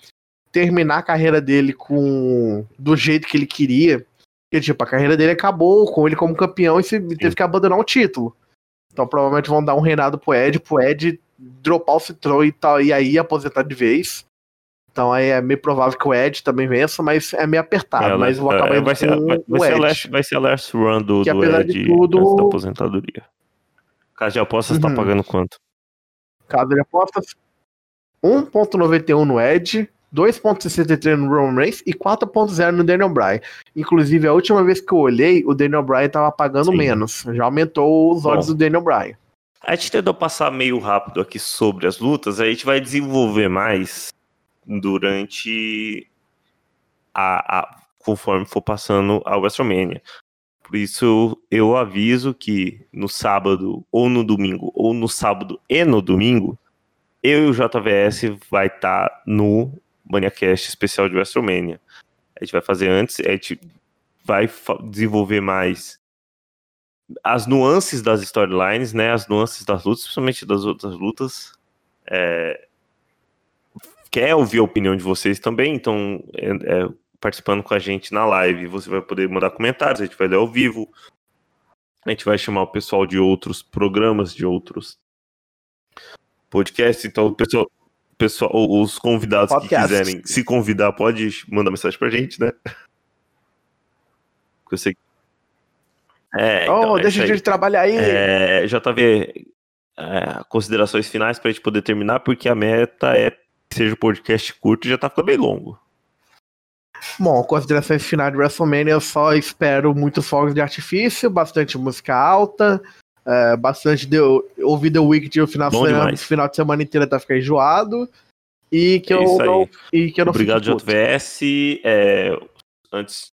terminar a carreira dele com do jeito que ele queria. Porque, tipo, a carreira dele acabou com ele como campeão e se- teve que abandonar o título. Então provavelmente vão dar um reinado pro Ed, pro Ed dropar o Citroën e tal, e aí aposentar de vez. Então aí é meio provável que o Ed também vença, mas é meio apertado. É, mas vou acabar é, indo vai, ser, vai, vai ser Ed. last, vai ser a last run do, Que do apesar Ed de tudo- antes da aposentadoria. Casa de apostas tá Uhum. pagando quanto? Casa de apostas 1.91 no Ed, 2.63 no Roman Reigns e 4.0 no Daniel Bryan. Inclusive, a última vez que eu olhei, o Daniel Bryan tava pagando Sim. menos. Já aumentou os olhos Bom. do Daniel Bryan. A gente tentou passar meio rápido aqui sobre as lutas, a gente vai desenvolver mais durante a, a conforme for passando a WrestleMania. Por isso eu aviso que no sábado ou no domingo, ou no sábado e no domingo, eu e o JVS vai estar tá no ManiaCast especial de WrestleMania. A gente vai fazer antes, a gente vai desenvolver mais as nuances das storylines, né? As nuances das lutas, principalmente das outras lutas. É... Quer ouvir a opinião de vocês também, então é, é, participando com a gente na live, você vai poder mandar comentários, a gente vai ler ao vivo. A gente vai chamar o pessoal de outros programas, de outros podcasts. Então, o pessoal, pessoal os convidados Podcast. que quiserem se convidar, pode mandar mensagem pra gente, né? Eu sei é, oh, então, é deixa a gente trabalhar aí. É, JV, é, considerações finais pra gente poder terminar, porque a meta é que seja o podcast curto e já tá ficando bem longo. Bom, considerações finais de WrestleMania, eu só espero muitos fogos de artifício, bastante música alta, é, bastante de, ouvir The Weeknd o final, semana, final de semana inteira tá ficando enjoado. E que, é eu, não, e que eu não Obrigado, JVS. É, antes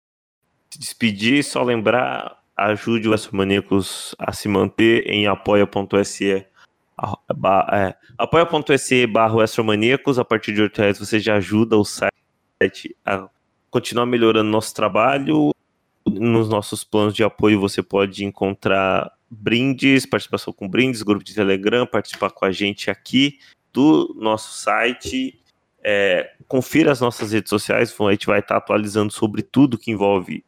de despedir, só lembrar, ajude os Maníacos a se manter em apoia.se é, apoia.se barra Astromaníacos, a partir de 8 reais você já ajuda o site a continuar melhorando nosso trabalho. Nos nossos planos de apoio você pode encontrar brindes, participação com brindes, grupo de Telegram, participar com a gente aqui do nosso site. É, confira as nossas redes sociais, a gente vai estar atualizando sobre tudo que envolve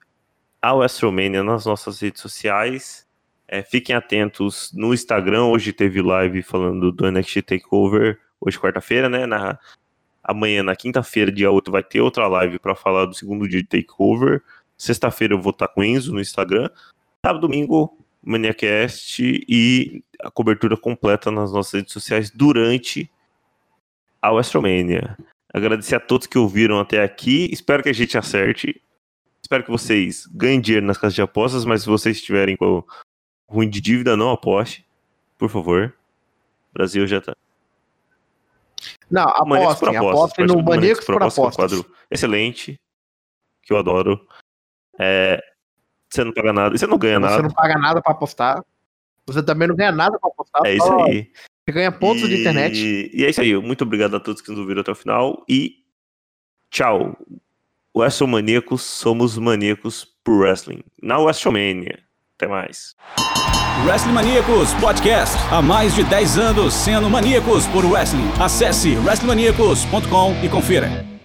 a WrestleMania nas nossas redes sociais. É, fiquem atentos no Instagram, hoje teve live falando do NXT Takeover, hoje quarta-feira, né? Na, Amanhã, na quinta-feira, dia 8, vai ter outra live para falar do segundo dia de Takeover. Sexta-feira eu vou estar com o Enzo no Instagram. Sábado, domingo, Maniacast e a cobertura completa nas nossas redes sociais durante a WrestleMania. Agradecer a todos que ouviram até aqui. Espero que a gente acerte. Espero que vocês ganhem dinheiro nas casas de apostas, mas se vocês estiverem com ruim de dívida, não aposte. Por favor. O Brasil já tá. Não, apostem, apostem no Maníacos por Apostas. É um quadro excelente, que eu adoro. É, você não paga nada, você não ganha você nada. Você não paga nada pra apostar. Você também não ganha nada pra apostar. É isso aí. Você ganha pontos e, de internet. E é isso aí. Muito obrigado a todos que nos ouviram até o final. E tchau. Wrestle Maníacos, somos maníacos por wrestling. Na WrestleMania. Até mais. Wrestling Maníacos Podcast. Há mais de 10 anos sendo maníacos por wrestling. Acesse wrestlingmaníacos.com e confira.